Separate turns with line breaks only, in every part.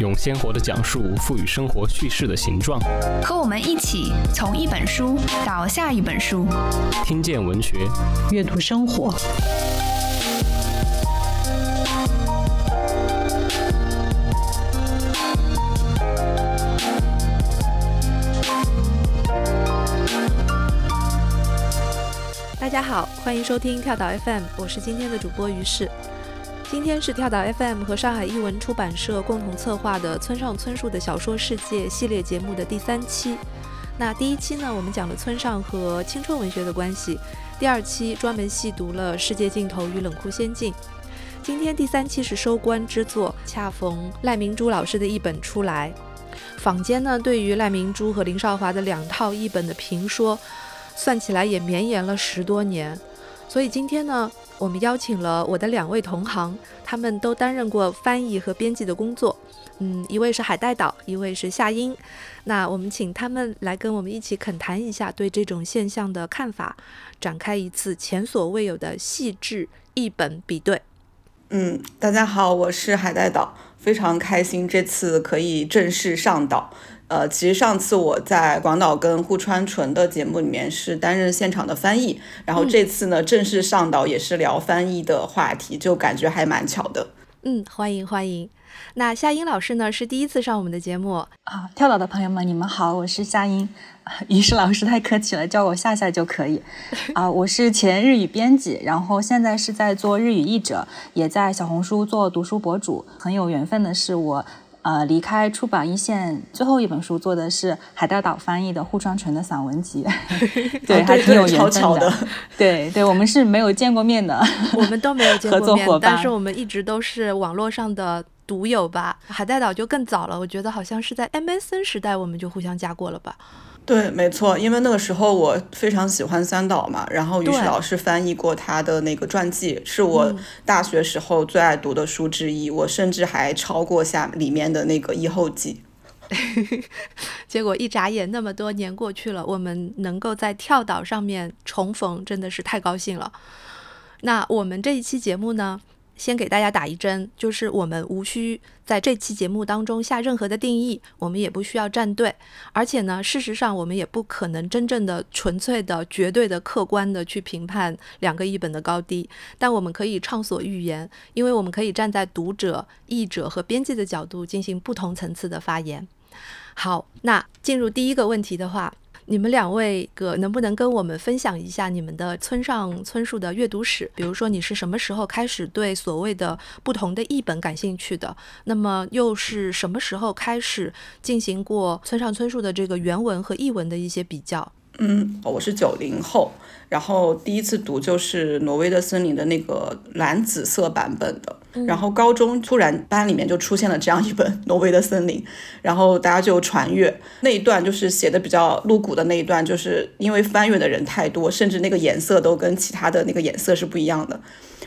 用鲜活的讲述赋予生活叙事的形状。
和我们一起从一本书到下一本书，
听见文学，
阅读生活。
大家好，欢迎收听跳岛 FM，我是今天的主播于适。今天是跳岛 FM 和上海译文出版社共同策划的村上春树的小说世界系列节目的第三期。那第一期呢，我们讲了村上和青春文学的关系；第二期专门细读了《世界尽头与冷酷仙境》。今天第三期是收官之作，恰逢赖明珠老师的译本出来。坊间呢，对于赖明珠和林少华的两套译本的评说，算起来也绵延了十多年。所以今天呢，我们邀请了我的两位同行，他们都担任过翻译和编辑的工作。嗯，一位是海带岛，一位是夏英。那我们请他们来跟我们一起恳谈一下对这种现象的看法，展开一次前所未有的细致译本比对。
嗯，大家好，我是海带岛，非常开心这次可以正式上岛。呃，其实上次我在广岛跟户川纯的节目里面是担任现场的翻译，然后这次呢正式上岛也是聊翻译的话题，就感觉还蛮巧的。
嗯，欢迎欢迎。那夏英老师呢是第一次上我们的节目
啊，跳岛的朋友们，你们好，我是夏英。于是老师太客气了，叫我夏夏就可以。啊，我是前日语编辑，然后现在是在做日语译者，也在小红书做读书博主。很有缘分的是我。呃，离开出版一线，最后一本书做的是海带岛翻译的户川纯的散文集，
对，
还挺有缘
分的。
对对，我们是没有见过面的，
我们都没有见过面，但是我们一直都是网络上的独有吧。海带岛就更早了，我觉得好像是在 MSN 时代我们就互相加过了吧。
对，没错，因为那个时候我非常喜欢三岛嘛，然后于是老师翻译过他的那个传记，是我大学时候最爱读的书之一，我甚至还超过下里面的那个一后记。
结果一眨眼，那么多年过去了，我们能够在跳岛上面重逢，真的是太高兴了。那我们这一期节目呢？先给大家打一针，就是我们无需在这期节目当中下任何的定义，我们也不需要站队，而且呢，事实上我们也不可能真正的、纯粹的、绝对的、客观的去评判两个译本的高低，但我们可以畅所欲言，因为我们可以站在读者、译者和编辑的角度进行不同层次的发言。好，那进入第一个问题的话。你们两位个能不能跟我们分享一下你们的村上春树的阅读史？比如说你是什么时候开始对所谓的不同的译本感兴趣的？那么又是什么时候开始进行过村上春树的这个原文和译文的一些比较？
嗯，我是九零后，然后第一次读就是《挪威的森林》的那个蓝紫色版本的。然后高中突然班里面就出现了这样一本《挪威的森林》，然后大家就传阅那一段，就是写的比较露骨的那一段，就是因为翻阅的人太多，甚至那个颜色都跟其他的那个颜色是不一样的，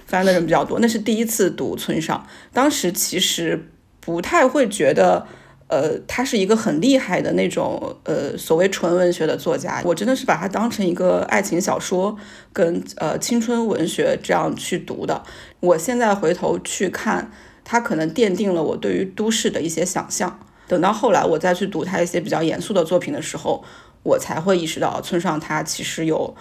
翻的人比较多。那是第一次读村上，当时其实不太会觉得。呃，他是一个很厉害的那种呃所谓纯文学的作家，我真的是把他当成一个爱情小说跟呃青春文学这样去读的。我现在回头去看，他可能奠定了我对于都市的一些想象。等到后来我再去读他一些比较严肃的作品的时候，我才会意识到村上他其实有，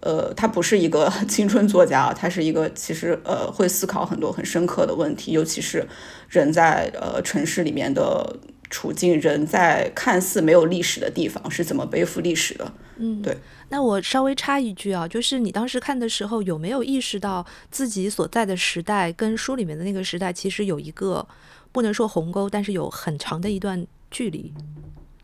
呃，他不是一个青春作家，他是一个其实呃会思考很多很深刻的问题，尤其是人在呃城市里面的。处境，人在看似没有历史的地方是怎么背负历史的？
嗯，
对。
那我稍微插一句啊，就是你当时看的时候，有没有意识到自己所在的时代跟书里面的那个时代其实有一个不能说鸿沟，但是有很长的一段距离？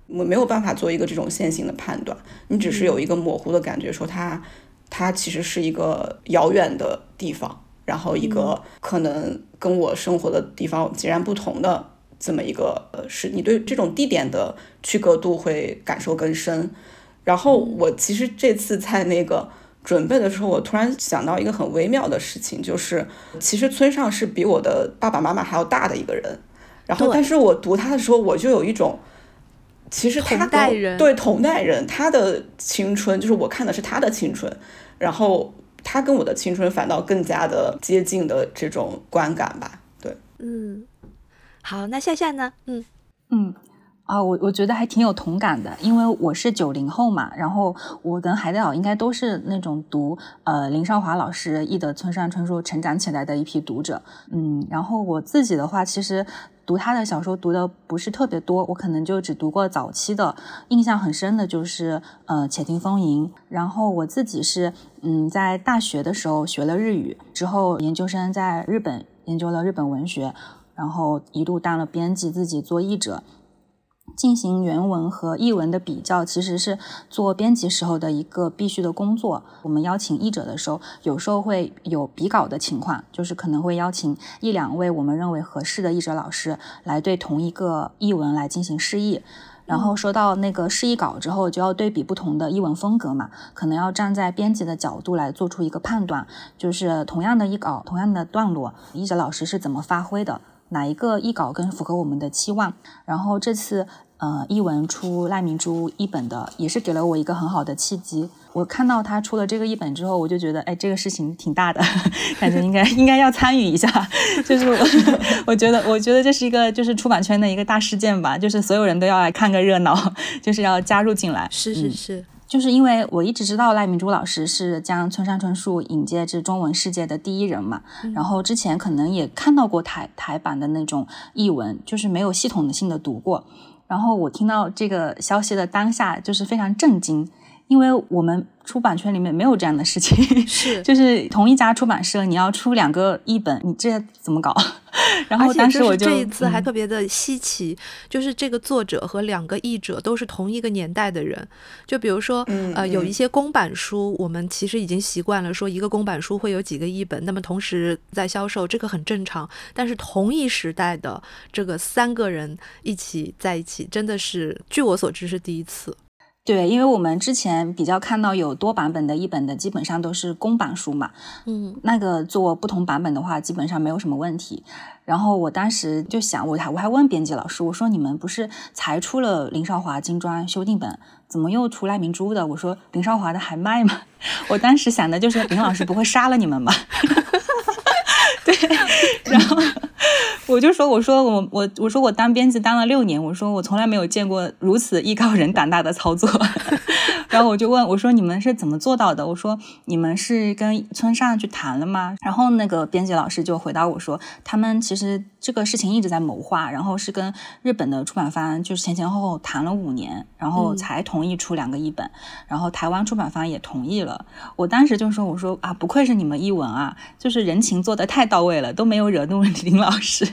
我没有办法做一个这种线性的判断，你只是有一个模糊的感觉，说它它其实是一个遥远的地方，然后一个可能跟我生活的地方截然不同的。这么一个呃，是你对这种地点的区隔度会感受更深。然后我其实这次在那个准备的时候，我突然想到一个很微妙的事情，就是其实村上是比我的爸爸妈妈还要大的一个人。然后，但是我读他的时候，我就有一种，其实他
跟
对同代人，他的青春就是我看的是他的青春，然后他跟我的青春反倒更加的接近的这种观感吧。对，
嗯，好，那夏夏呢？
嗯嗯。啊，我我觉得还挺有同感的，因为我是九零后嘛，然后我跟海岛应该都是那种读呃林少华老师译的村上春树成长起来的一批读者，嗯，然后我自己的话，其实读他的小说读的不是特别多，我可能就只读过早期的，印象很深的就是呃《且听风吟》，然后我自己是嗯在大学的时候学了日语，之后研究生在日本研究了日本文学，然后一度当了编辑，自己做译者。进行原文和译文的比较，其实是做编辑时候的一个必须的工作。我们邀请译者的时候，有时候会有比稿的情况，就是可能会邀请一两位我们认为合适的译者老师来对同一个译文来进行释译。然后收到那个示意稿之后，就要对比不同的译文风格嘛，可能要站在编辑的角度来做出一个判断，就是同样的译稿、同样的段落，译者老师是怎么发挥的，哪一个译稿更符合我们的期望。然后这次。呃，译文出赖明珠译本的，也是给了我一个很好的契机。我看到他出了这个译本之后，我就觉得，哎，这个事情挺大的，感觉应该 应该要参与一下。就是我 我觉得，我觉得这是一个就是出版圈的一个大事件吧，就是所有人都要来看个热闹，就是要加入进来。
是是是。
就是因为我一直知道赖明珠老师是将村上春树引介至中文世界的第一人嘛，然后之前可能也看到过台台版的那种译文，就是没有系统性的读过。然后我听到这个消息的当下，就是非常震惊，因为我们出版圈里面没有这样的事情，
是
就是同一家出版社，你要出两个译本，你这怎么搞？然后当时我就
这一次还特别的稀奇，就是这个作者和两个译者都是同一个年代的人。就比如说，呃，有一些公版书，我们其实已经习惯了说一个公版书会有几个译本，那么同时在销售，这个很正常。但是同一时代的这个三个人一起在一起，真的是据我所知是第一次。
对，因为我们之前比较看到有多版本的一本的，基本上都是公版书嘛。
嗯，
那个做不同版本的话，基本上没有什么问题。然后我当时就想，我还我还问编辑老师，我说你们不是才出了林少华精装修订本，怎么又出赖明珠的？我说林少华的还卖吗？我当时想的就是林老师不会杀了你们吧？对，然后。我就说，我说我我我说我当编辑当了六年，我说我从来没有见过如此艺高人胆大的操作。然后我就问我说你们是怎么做到的？我说你们是跟村上去谈了吗？然后那个编辑老师就回答我说，他们其实这个事情一直在谋划，然后是跟日本的出版方就是前前后后谈了五年，然后才同意出两个译本，然后台湾出版方也同意了。我当时就说我说啊，不愧是你们译文啊，就是人情做得太到位了，都没有惹怒林老师。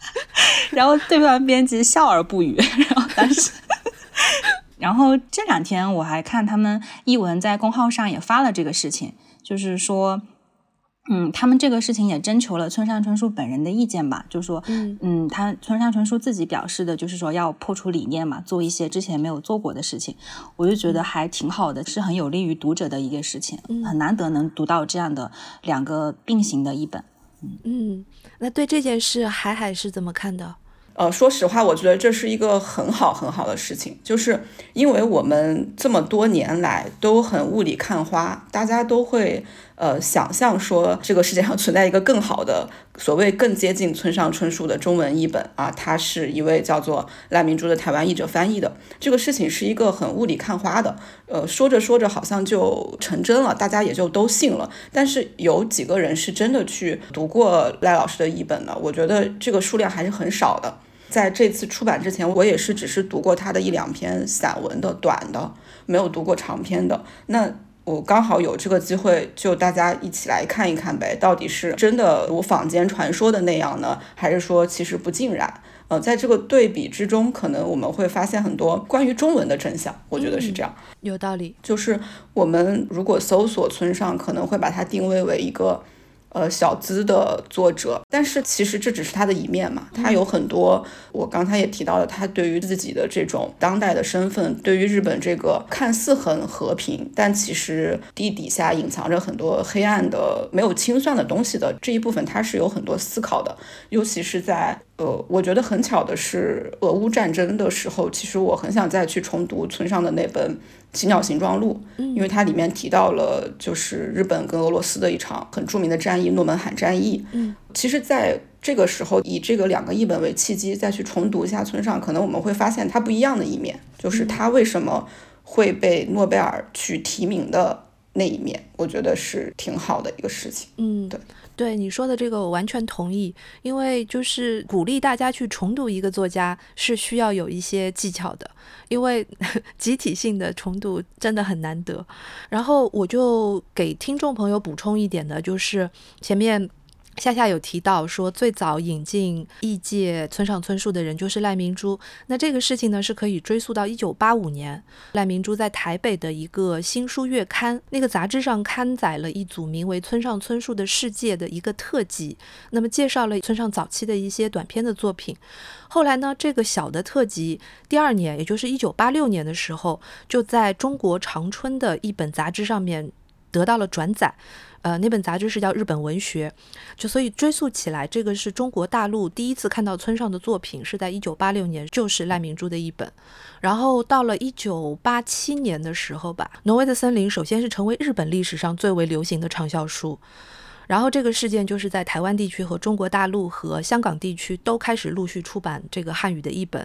然后对方编辑笑而不语。然后当时，然后这两天我还看他们译文在公号上也发了这个事情，就是说，嗯，他们这个事情也征求了村上春树本人的意见吧，就说，嗯嗯，他村上春树自己表示的就是说要破除理念嘛，做一些之前没有做过的事情，我就觉得还挺好的，是很有利于读者的一个事情，很难得能读到这样的两个并行的一本。
嗯，那对这件事，海海是怎么看的？
呃，说实话，我觉得这是一个很好很好的事情，就是因为我们这么多年来都很雾里看花，大家都会。呃，想象说这个世界上存在一个更好的，所谓更接近村上春树的中文译本啊，他是一位叫做赖明珠的台湾译者翻译的，这个事情是一个很雾里看花的，呃，说着说着好像就成真了，大家也就都信了。但是有几个人是真的去读过赖老师的译本的，我觉得这个数量还是很少的。在这次出版之前，我也是只是读过他的一两篇散文的短的，没有读过长篇的。那。我刚好有这个机会，就大家一起来看一看呗，到底是真的如坊间传说的那样呢，还是说其实不尽然？呃，在这个对比之中，可能我们会发现很多关于中文的真相。我觉得是这样，
有道理。
就是我们如果搜索村上，可能会把它定位为一个呃，小资的作者，但是其实这只是他的一面嘛，他有很多，我刚才也提到了，他对于自己的这种当代的身份，对于日本这个看似很和平，但其实地底下隐藏着很多黑暗的、没有清算的东西的这一部分，他是有很多思考的，尤其是在呃，我觉得很巧的是，俄乌战争的时候，其实我很想再去重读村上的那本。《奇鸟形状录》，因为它里面提到了就是日本跟俄罗斯的一场很著名的战役——诺门罕战役。
嗯，
其实，在这个时候，以这个两个译本为契机，再去重读一下村上，可能我们会发现它不一样的一面，就是他为什么会被诺贝尔去提名的那一面，我觉得是挺好的一个事情。
嗯，
对。
对你说的这个，我完全同意。因为就是鼓励大家去重读一个作家，是需要有一些技巧的。因为 集体性的重读真的很难得。然后我就给听众朋友补充一点的，就是前面。夏夏有提到说，最早引进异界村上春树的人就是赖明珠。那这个事情呢，是可以追溯到一九八五年，赖明珠在台北的一个新书月刊那个杂志上刊载了一组名为《村上春树的世界》的一个特辑，那么介绍了村上早期的一些短篇的作品。后来呢，这个小的特辑第二年，也就是一九八六年的时候，就在中国长春的一本杂志上面得到了转载。呃，那本杂志是叫《日本文学》，就所以追溯起来，这个是中国大陆第一次看到村上的作品，是在一九八六年，就是赖明珠的一本。然后到了一九八七年的时候吧，《挪威的森林》首先是成为日本历史上最为流行的畅销书。然后这个事件就是在台湾地区和中国大陆和香港地区都开始陆续出版这个汉语的译本，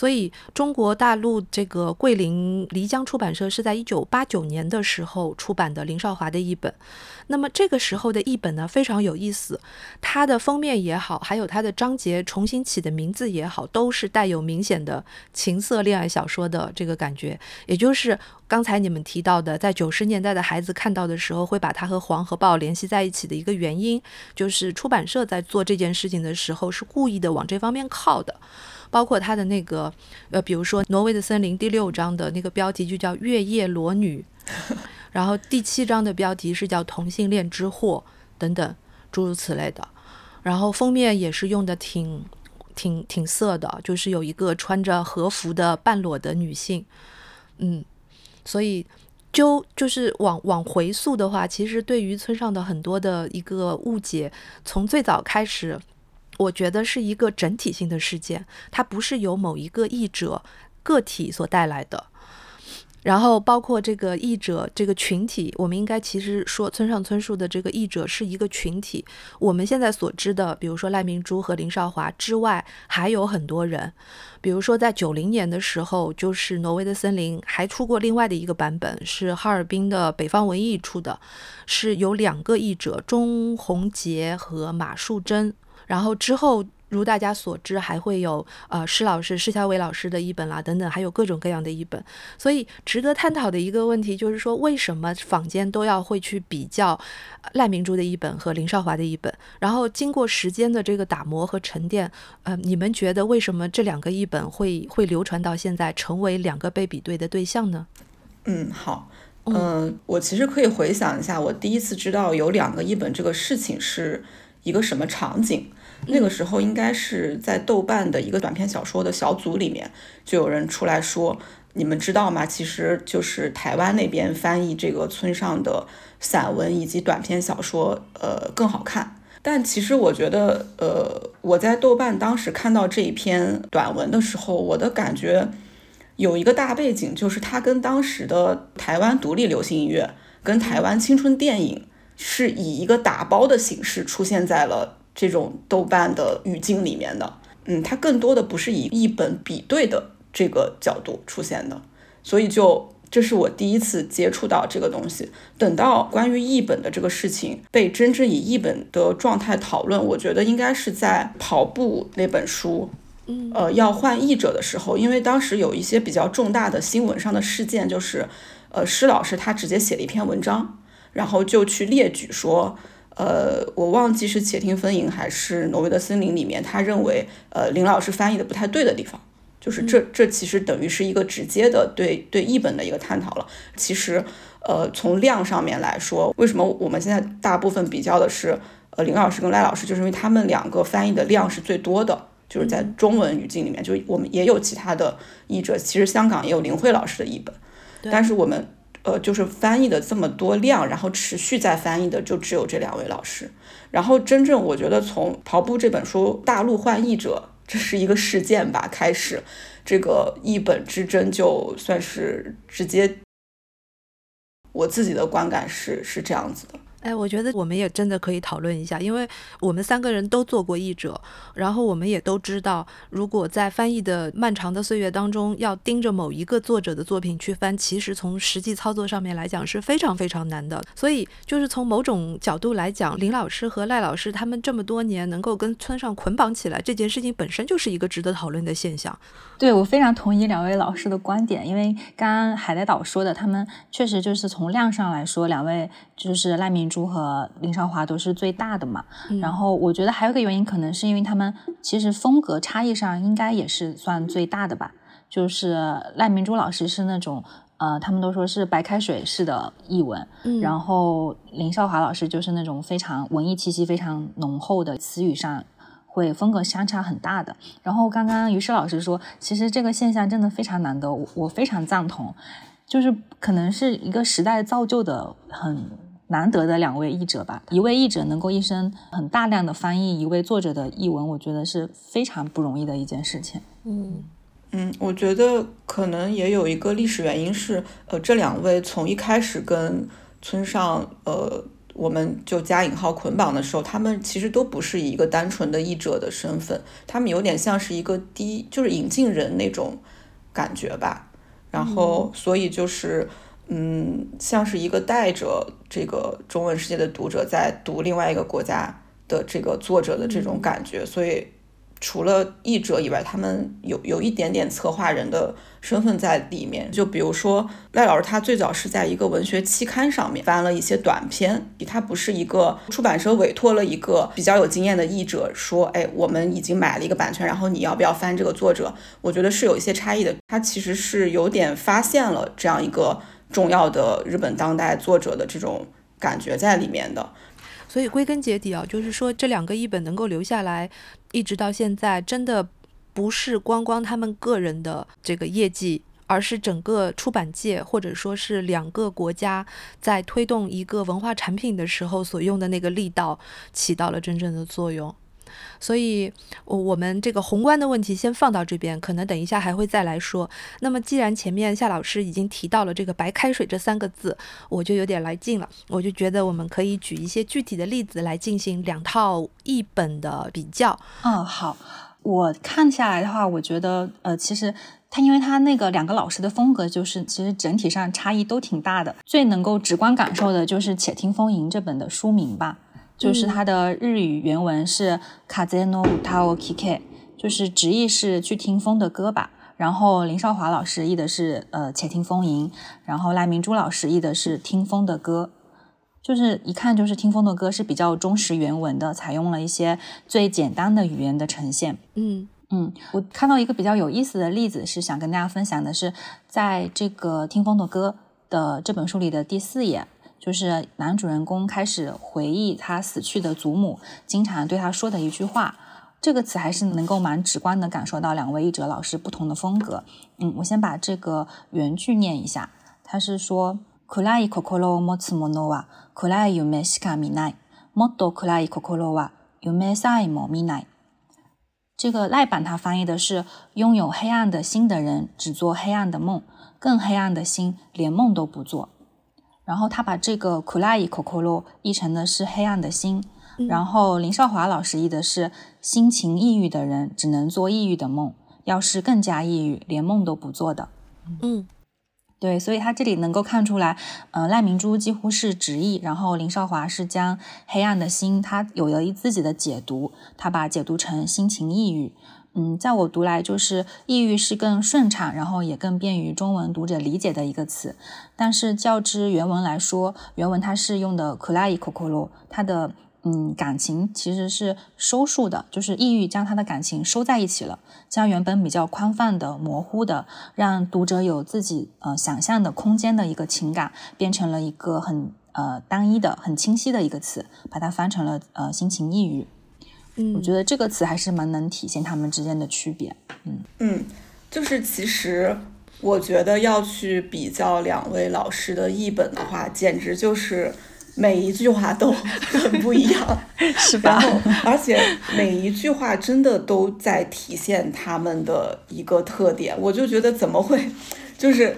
所以中国大陆这个桂林漓江出版社是在一九八九年的时候出版的林少华的译本。那么这个时候的译本呢非常有意思，它的封面也好，还有它的章节重新起的名字也好，都是带有明显的情色恋爱小说的这个感觉，也就是。刚才你们提到的，在九十年代的孩子看到的时候，会把它和黄河报联系在一起的一个原因，就是出版社在做这件事情的时候是故意的往这方面靠的。包括他的那个，呃，比如说《挪威的森林》第六章的那个标题就叫“月夜裸女 ”，然后第七章的标题是叫“同性恋之祸”等等诸如此类的。然后封面也是用的挺挺挺色的，就是有一个穿着和服的半裸的女性，嗯。所以，就就是往往回溯的话，其实对于村上的很多的一个误解，从最早开始，我觉得是一个整体性的事件，它不是由某一个译者个体所带来的。然后包括这个译者这个群体，我们应该其实说村上春树的这个译者是一个群体。我们现在所知的，比如说赖明珠和林少华之外，还有很多人。比如说在九零年的时候，就是《挪威的森林》还出过另外的一个版本，是哈尔滨的北方文艺出的，是有两个译者钟宏杰和马树珍。然后之后。如大家所知，还会有呃施老师施小伟老师的一本啦，等等，还有各种各样的一本。所以值得探讨的一个问题就是说，为什么坊间都要会去比较赖明珠的一本和林少华的一本？然后经过时间的这个打磨和沉淀，呃，你们觉得为什么这两个译本会会流传到现在，成为两个被比对的对象呢？
嗯，好，嗯，我其实可以回想一下，我第一次知道有两个译本这个事情是一个什么场景。那个时候应该是在豆瓣的一个短篇小说的小组里面，就有人出来说：“你们知道吗？其实就是台湾那边翻译这个村上的散文以及短篇小说，呃，更好看。”但其实我觉得，呃，我在豆瓣当时看到这一篇短文的时候，我的感觉有一个大背景，就是它跟当时的台湾独立流行音乐、跟台湾青春电影是以一个打包的形式出现在了。这种豆瓣的语境里面的，嗯，它更多的不是以译本比对的这个角度出现的，所以就这是我第一次接触到这个东西。等到关于译本的这个事情被真正以译本的状态讨论，我觉得应该是在跑步那本书，
嗯，
呃，要换译者的时候，因为当时有一些比较重大的新闻上的事件，就是呃，施老师他直接写了一篇文章，然后就去列举说。呃，我忘记是《且听风吟》还是《挪威的森林》里面，他认为呃林老师翻译的不太对的地方，就是这这其实等于是一个直接的对对译本的一个探讨了。其实呃从量上面来说，为什么我们现在大部分比较的是呃林老师跟赖老师，就是因为他们两个翻译的量是最多的，就是在中文语境里面，就我们也有其他的译者，其实香港也有林慧老师的译本，但是我们呃就是翻译的这么多量，然后持续在翻译的就只有这两位老师。然后真正我觉得从《跑步》这本书大陆换译者，这是一个事件吧，开始这个译本之争就算是直接。我自己的观感是是这样子的。
哎，我觉得我们也真的可以讨论一下，因为我们三个人都做过译者，然后我们也都知道，如果在翻译的漫长的岁月当中，要盯着某一个作者的作品去翻，其实从实际操作上面来讲是非常非常难的。所以，就是从某种角度来讲，林老师和赖老师他们这么多年能够跟村上捆绑起来，这件事情本身就是一个值得讨论的现象。
对我非常同意两位老师的观点，因为刚刚海带岛说的，他们确实就是从量上来说，两位就是赖明。珠和林少华都是最大的嘛，然后我觉得还有个原因，可能是因为他们其实风格差异上应该也是算最大的吧。就是赖明珠老师是那种呃，他们都说是白开水式的译文，然后林少华老师就是那种非常文艺气息非常浓厚的词语上会风格相差很大的。然后刚刚于适老师说，其实这个现象真的非常难得，我非常赞同，就是可能是一个时代造就的很。难得的两位译者吧，一位译者能够一生很大量的翻译一位作者的译文，我觉得是非常不容易的一件事情。
嗯嗯，我觉得可能也有一个历史原因是，呃，这两位从一开始跟村上，呃，我们就加引号捆绑的时候，他们其实都不是以一个单纯的译者的身份，他们有点像是一个低，就是引进人那种感觉吧。然后，所以就是。嗯，像是一个带着这个中文世界的读者在读另外一个国家的这个作者的这种感觉，所以除了译者以外，他们有有一点点策划人的身份在里面。就比如说赖老师，他最早是在一个文学期刊上面翻了一些短篇，他不是一个出版社委托了一个比较有经验的译者说，哎，我们已经买了一个版权，然后你要不要翻这个作者？我觉得是有一些差异的。他其实是有点发现了这样一个。重要的日本当代作者的这种感觉在里面的，
所以归根结底啊，就是说这两个译本能够留下来，一直到现在，真的不是光光他们个人的这个业绩，而是整个出版界或者说是两个国家在推动一个文化产品的时候所用的那个力道起到了真正的作用。所以，我我们这个宏观的问题先放到这边，可能等一下还会再来说。那么，既然前面夏老师已经提到了这个“白开水”这三个字，我就有点来劲了。我就觉得我们可以举一些具体的例子来进行两套译本的比较。
嗯，好，我看下来的话，我觉得，呃，其实他因为他那个两个老师的风格，就是其实整体上差异都挺大的。最能够直观感受的就是《且听风吟》这本的书名吧。就是它的日语原文是卡泽诺乌塔奥 kk，就是直译是去听风的歌吧。然后林少华老师译的是呃且听风吟，然后赖明珠老师译的是听风的歌，就是一看就是听风的歌是比较忠实原文的，采用了一些最简单的语言的呈现。
嗯
嗯，我看到一个比较有意思的例子是想跟大家分享的是，在这个听风的歌的这本书里的第四页。就是男主人公开始回忆他死去的祖母经常对他说的一句话，这个词还是能够蛮直观的感受到两位译者老师不同的风格。嗯，我先把这个原句念一下，他是说：暗い心を持つ者は暗い夢しか見ない。もっと暗い心は夢さえも見ない。这个赖版他翻译的是：拥有黑暗的心的人只做黑暗的梦，更黑暗的心连梦都不做。 然后他把这个苦拉伊可可罗译成的是黑暗的心，然后林少华老师译的是心情抑郁的人只能做抑郁的梦，要是更加抑郁，连梦都不做的。
嗯，
对，所以他这里能够看出来，呃，赖明珠几乎是直译，然后林少华是将黑暗的心，他有了一自己的解读，他把解读成心情抑郁。嗯，在我读来，就是抑郁是更顺畅，然后也更便于中文读者理解的一个词。但是较之原文来说，原文它是用的 “kulai kokoro”，它的嗯感情其实是收束的，就是抑郁将他的感情收在一起了，将原本比较宽泛的、模糊的，让读者有自己呃想象的空间的一个情感，变成了一个很呃单一的、很清晰的一个词，把它翻成了呃心情抑郁。
嗯，
我觉得这个词还是蛮能体现他们之间的区别。嗯
嗯，就是其实我觉得要去比较两位老师的译本的话，简直就是每一句话都 很不一样，
是吧？
而且每一句话真的都在体现他们的一个特点，我就觉得怎么会，就是。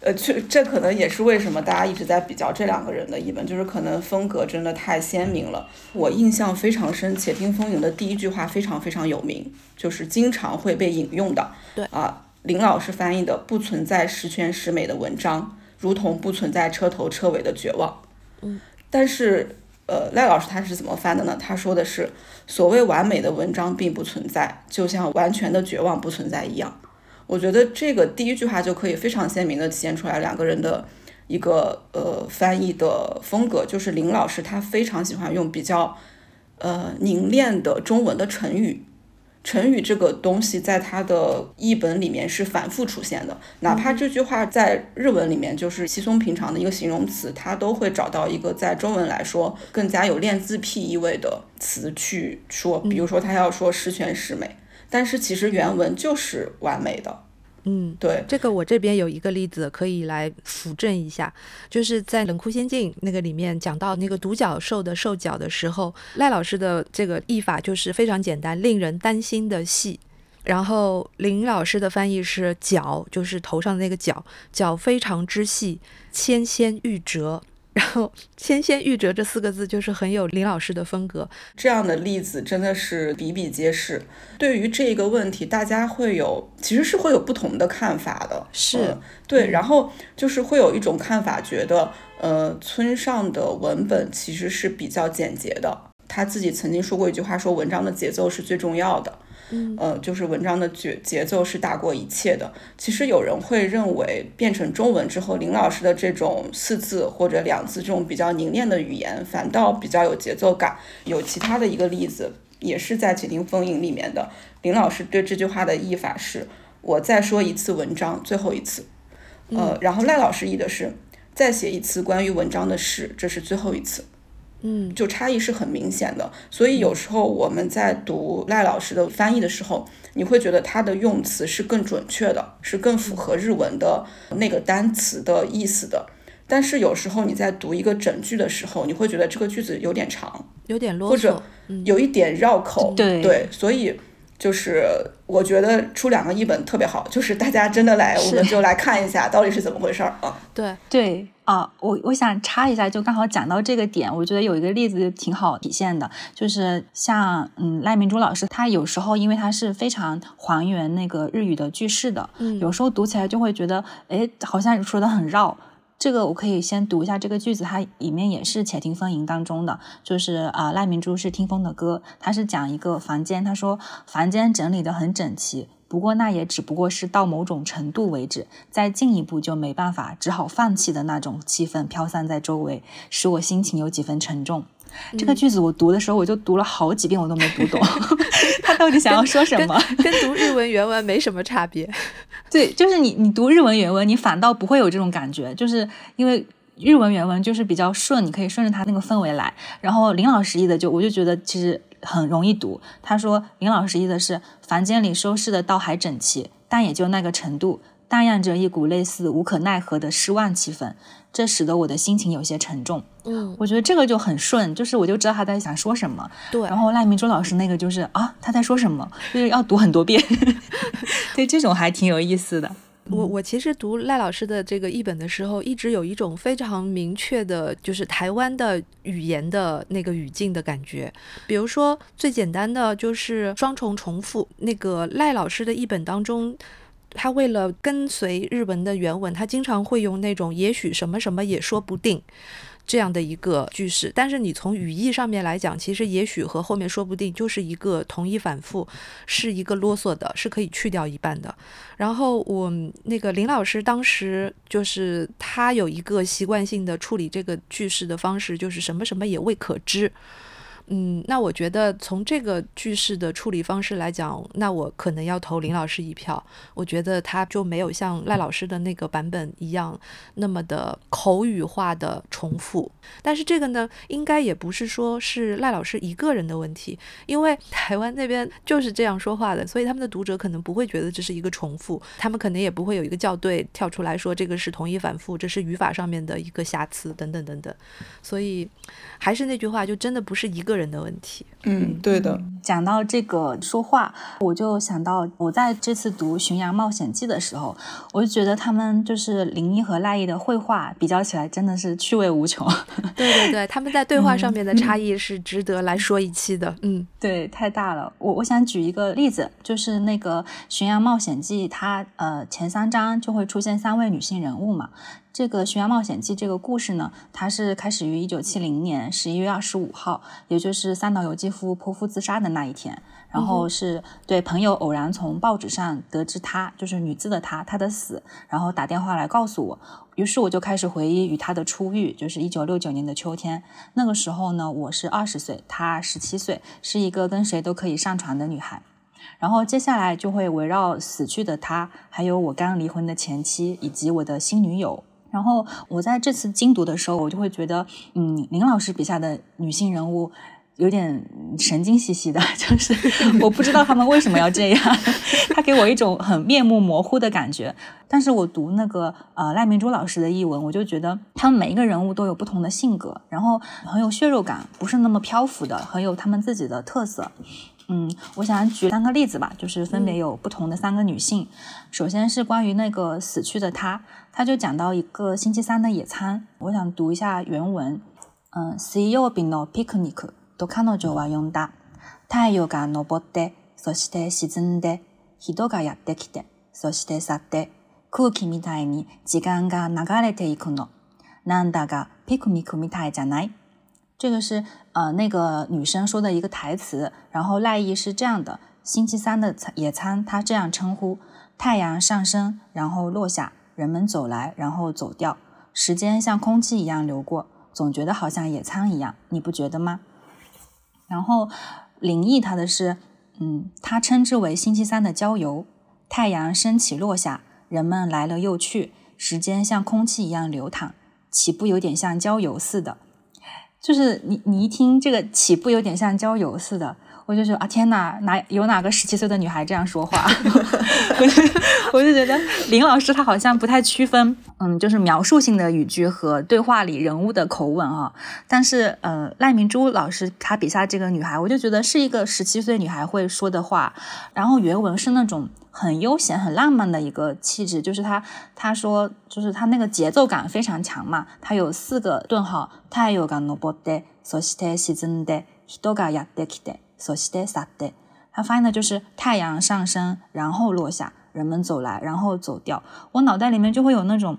呃，这这可能也是为什么大家一直在比较这两个人的译本，就是可能风格真的太鲜明了。我印象非常深，《且听风吟》的第一句话非常非常有名，就是经常会被引用的。
对
啊，林老师翻译的“不存在十全十美的文章，如同不存在车头车尾的绝望”。
嗯，
但是呃，赖老师他是怎么翻的呢？他说的是，所谓完美的文章并不存在，就像完全的绝望不存在一样。我觉得这个第一句话就可以非常鲜明的体现出来两个人的一个呃翻译的风格，就是林老师他非常喜欢用比较呃凝练的中文的成语，成语这个东西在他的译本里面是反复出现的，哪怕这句话在日文里面就是稀松平常的一个形容词，他都会找到一个在中文来说更加有练字癖意味的词去说，比如说他要说十全十美。但是其实原文就是完美的，
嗯，
对，
这个我这边有一个例子可以来辅证一下，就是在《冷酷仙境》那个里面讲到那个独角兽的兽角的时候，赖老师的这个译法就是非常简单，令人担心的细，然后林老师的翻译是角，就是头上的那个角，角非常之细，纤纤玉折。然后“纤纤玉折”这四个字就是很有林老师的风格。
这样的例子真的是比比皆是。对于这个问题，大家会有其实是会有不同的看法的。
是
对，然后就是会有一种看法，觉得呃村上的文本其实是比较简洁的。他自己曾经说过一句话，说文章的节奏是最重要的。
嗯，
呃，就是文章的节节奏是大过一切的。其实有人会认为，变成中文之后，林老师的这种四字或者两字这种比较凝练的语言，反倒比较有节奏感。有其他的一个例子，也是在《且听风吟》里面的，林老师对这句话的译法是：我再说一次文章，最后一次。呃，然后赖老师译的是：再写一次关于文章的事，这是最后一次。
嗯，
就差异是很明显的，所以有时候我们在读赖老师的翻译的时候，你会觉得他的用词是更准确的，是更符合日文的那个单词的意思的。但是有时候你在读一个整句的时候，你会觉得这个句子有点长，
有点啰嗦，
或者有一点绕口。
对
对，所以就是我觉得出两个译本特别好，就是大家真的来，我们就来看一下到底是怎么回事儿啊。
对
对啊，我我想插一下，就刚好讲到这个点，我觉得有一个例子挺好体现的，就是像嗯赖明珠老师，他有时候因为他是非常还原那个日语的句式的，
嗯
有时候读起来就会觉得，哎，好像说的很绕。这个我可以先读一下这个句子，它里面也是《且听风吟》当中的，就是啊、赖明珠是听风的歌，他是讲一个房间，他说房间整理的很整齐，不过那也只不过是到某种程度为止，再进一步就没办法，只好放弃的那种气氛飘散在周围，使我心情有几分沉重。这个句子我读的时候，我就读了好几遍，我都没读懂 他到底想要说什么。
跟读日文原文没什么差别。
对，就是你你读日文原文，你反倒不会有这种感觉，就是因为日文原文就是比较顺，你可以顺着它那个氛围来。然后林老师译的就我就觉得其实很容易读。他说林老师译的是房间里收拾的倒还整齐，但也就那个程度，荡漾着一股类似无可奈何的失望气氛，这使得我的心情有些沉重。
嗯，
我觉得这个就很顺，就是我就知道他在想说什么。
对。
然后赖明珠老师那个就是啊，他在说什么，就是要读很多遍。对，这种还挺有意思的。
我我其实读赖老师的这个译本的时候，一直有一种非常明确的，就是台湾的语言的那个语境的感觉。比如说最简单的就是双重重复，那个赖老师的译本当中。他为了跟随日文的原文，他经常会用那种“也许什么什么也说不定”这样的一个句式。但是你从语义上面来讲，其实“也许”和后面“说不定”就是一个同一反复，是一个啰嗦的，是可以去掉一半的。然后我那个林老师当时就是他有一个习惯性的处理这个句式的方式，就是什么什么也未可知。嗯，那我觉得从这个句式的处理方式来讲，那我可能要投林老师一票。我觉得他就没有像赖老师的那个版本一样那么的口语化的重复。但是这个呢，应该也不是说是赖老师一个人的问题，因为 台湾那边就是这样说话的，所以他们的读者可能不会觉得这是一个重复，他们可能也不会有一个校对跳出来说这个是同一反复，这是语法上面的一个瑕疵等等等等。所以还是那句话，就真的不是一个人的问题。
嗯，对的。
讲到这个说话，我就想到我在这次读《巡洋冒险记》的时候，我就觉得他们就是林一和赖艺的绘画比较起来，真的是趣味无穷。
对对对，他们在对话上面的差异是值得来说一期的。嗯，
对，太大了。我我想举一个例子，就是那个《巡洋冒险记》，它呃前三章就会出现三位女性人物嘛。这个《巡洋冒险记》这个故事呢，它是开始于一九七零年十一月二十五号，也就是三岛由纪夫剖腹自杀的那一天。然后是对朋友偶然从报纸上得知他就是女字的他他的死，然后打电话来告诉我。于是我就开始回忆与他的初遇，就是一九六九年的秋天。那个时候呢，我是二十岁，他十七岁，是一个跟谁都可以上床的女孩。然后接下来就会围绕死去的他，还有我刚离婚的前妻以及我的新女友。然后我在这次精读的时候，我就会觉得，嗯，林老师笔下的女性人物有点神经兮兮的，就是 我不知道他们为什么要这样，他给我一种很面目模糊的感觉。但是我读那个呃赖明珠老师的译文，我就觉得他们每一个人物都有不同的性格，然后很有血肉感，不是那么漂浮的，很有他们自己的特色。嗯，我想举三个例子吧，就是分别有不同的三个女性。首先是关于那个死去的她，她就讲到一个星期三的野餐。我想读一下原文。嗯，水曜日のピクニックと彼女は呼んだ。太陽が昇って、そして沈んで、人がやってきて、そして去って、空気みたいに時間が流れていくの。なんだがピクニックみたいじゃない？ 这个是呃那个女生说的一个台词，然后赖意是这样的：星期三的野餐，他这样称呼。太阳上升，然后落下，人们走来，然后走掉，时间像空气一样流过，总觉得好像野餐一样，你不觉得吗？然后林毅他的是，嗯，他称之为星期三的郊游。太阳升起落下，人们来了又去，时间像空气一样流淌，岂不有点像郊游似的？就是你，你一听这个，起步有点像郊游似的，我就说啊，天哪，哪有哪个十七岁的女孩这样说话？我就我就觉得林老师他好像不太区分，嗯，就是描述性的语句和对话里人物的口吻啊。但是呃，赖明珠老师他笔下这个女孩，我就觉得是一个十七岁女孩会说的话。然后原文是那种。很悠闲、很浪漫的一个气质，就是他他说，就是他那个节奏感非常强嘛。他有四个顿号，太陽が昇って、そして沈んで、人がやってきて、 そして去って。他发现的就是太阳上升，然后落下，人们走来，然后走掉。我脑袋里面就会有那种。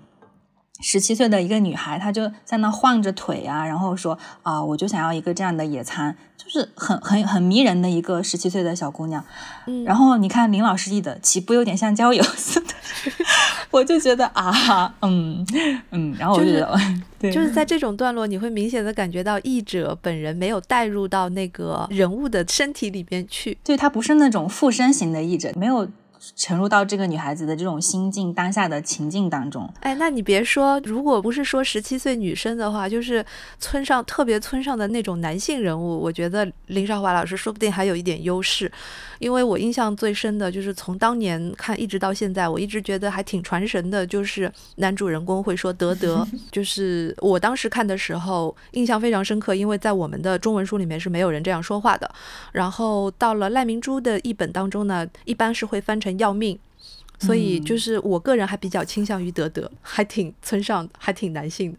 十七岁的一个女孩，她就在那晃着腿啊，然后说啊，我就想要一个这样的野餐，就是很很很迷人的一个十七岁的小姑娘。嗯，然后你看林老师译的，岂不有点像郊游似的？ 我就觉得啊，嗯嗯，然后我就觉得，对，
就是在这种段落，你会明显的感觉到译者本人没有带入到那个人物的身体里边去，
对他不是那种附身型的译者，没有。沉入到这个女孩子的这种心境当下的情境当中。
哎，那你别说，如果不是说十七岁女生的话，就是村上特别村上的那种男性人物，我觉得林少华老师说不定还有一点优势。因为我印象最深的就是从当年看一直到现在，我一直觉得还挺传神的，就是男主人公会说得得，就是我当时看的时候印象非常深刻，因为在我们的中文书里面是没有人这样说话的。然后到了赖明珠的译本当中呢，一般是会翻成。要命，所以就是我个人还比较倾向于德德，还挺村上，还挺男性的。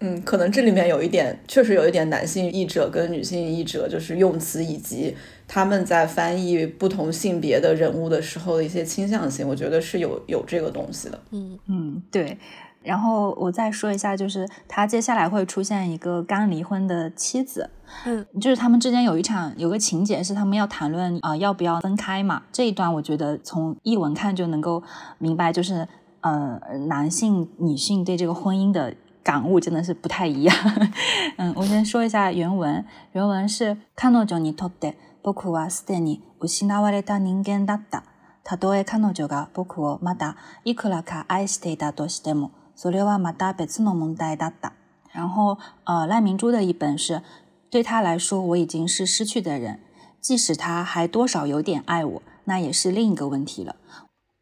嗯，可能这里面有一点，确实有一点男性译者跟女性译者，就是用词以及他们在翻译不同性别的人物的时候的一些倾向性，我觉得是有有这个东西的。
嗯嗯，对。然后我再说一下，就是他接下来会出现一个刚离婚的妻子，
嗯，
就是他们之间有一场有个情节是他们要谈论啊要不要分开嘛。这一段我觉得从译文看就能够明白，就是呃男性女性对这个婚姻的 感悟真的是不太一样。嗯，我先说一下原文，原文是彼女にとって僕はすでに失われた人間だった。たとえ彼女が僕をまだいくらか愛していたとしても、 それはまた別の問題だった。然后，呃，赖明珠的一本是，对他来说我已经是失去的人，即使他还多少有点爱我，那也是另一个问题了。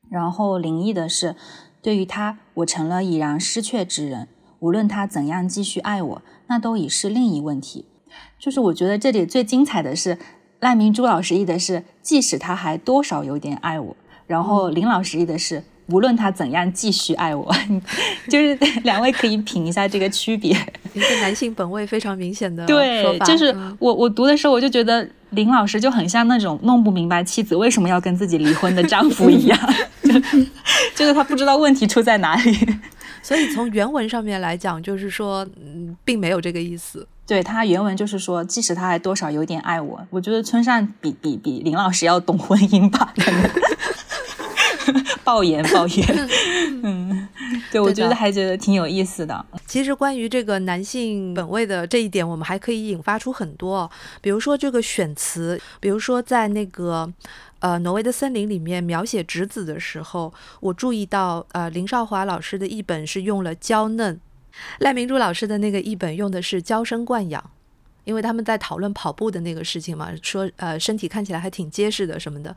然后林毅的是，对于他，我成了已然失却之人，无论他怎样继续爱我，那都已是另一问题。就是我觉得这里最精彩的是赖明珠老师译的是，即使他还多少有点爱我，然后林老师译的是。 无论他怎样继续爱我，就是两位可以品一下这个区别。
一个男性本位非常明显的
对，就是我我读的时候我就觉得林老师就很像那种弄不明白妻子为什么要跟自己离婚的丈夫一样，就就是他不知道问题出在哪里。
所以从原文上面来讲，就是说，嗯，并没有这个意思。
对他原文就是说，即使他还多少有点爱我，我觉得村上比比比林老师要懂婚姻吧，可能。爆 言爆言，嗯，对，我觉得还觉得挺有意思的。
其实关于这个男性本位的这一点，我们还可以引发出很多，比如说这个选词，比如说在那个呃《挪威的森林》里面描写直子的时候，我注意到呃林少华老师的译本是用了娇嫩，赖明珠老师的那个译本用的是娇生惯养。因为他们在讨论跑步的那个事情嘛，说呃身体看起来还挺结实的什么的，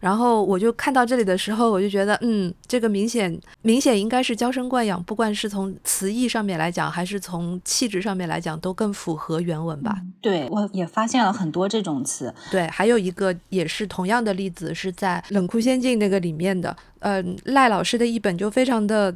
然后我就看到这里的时候，我就觉得嗯，这个明显明显应该是娇生惯养，不管是从词义上面来讲，还是从气质上面来讲，都更符合原文吧。
对，我也发现了很多这种词。
对，还有一个也是同样的例子，是在《冷酷仙境》那个里面的，嗯，赖老师的一本就非常的。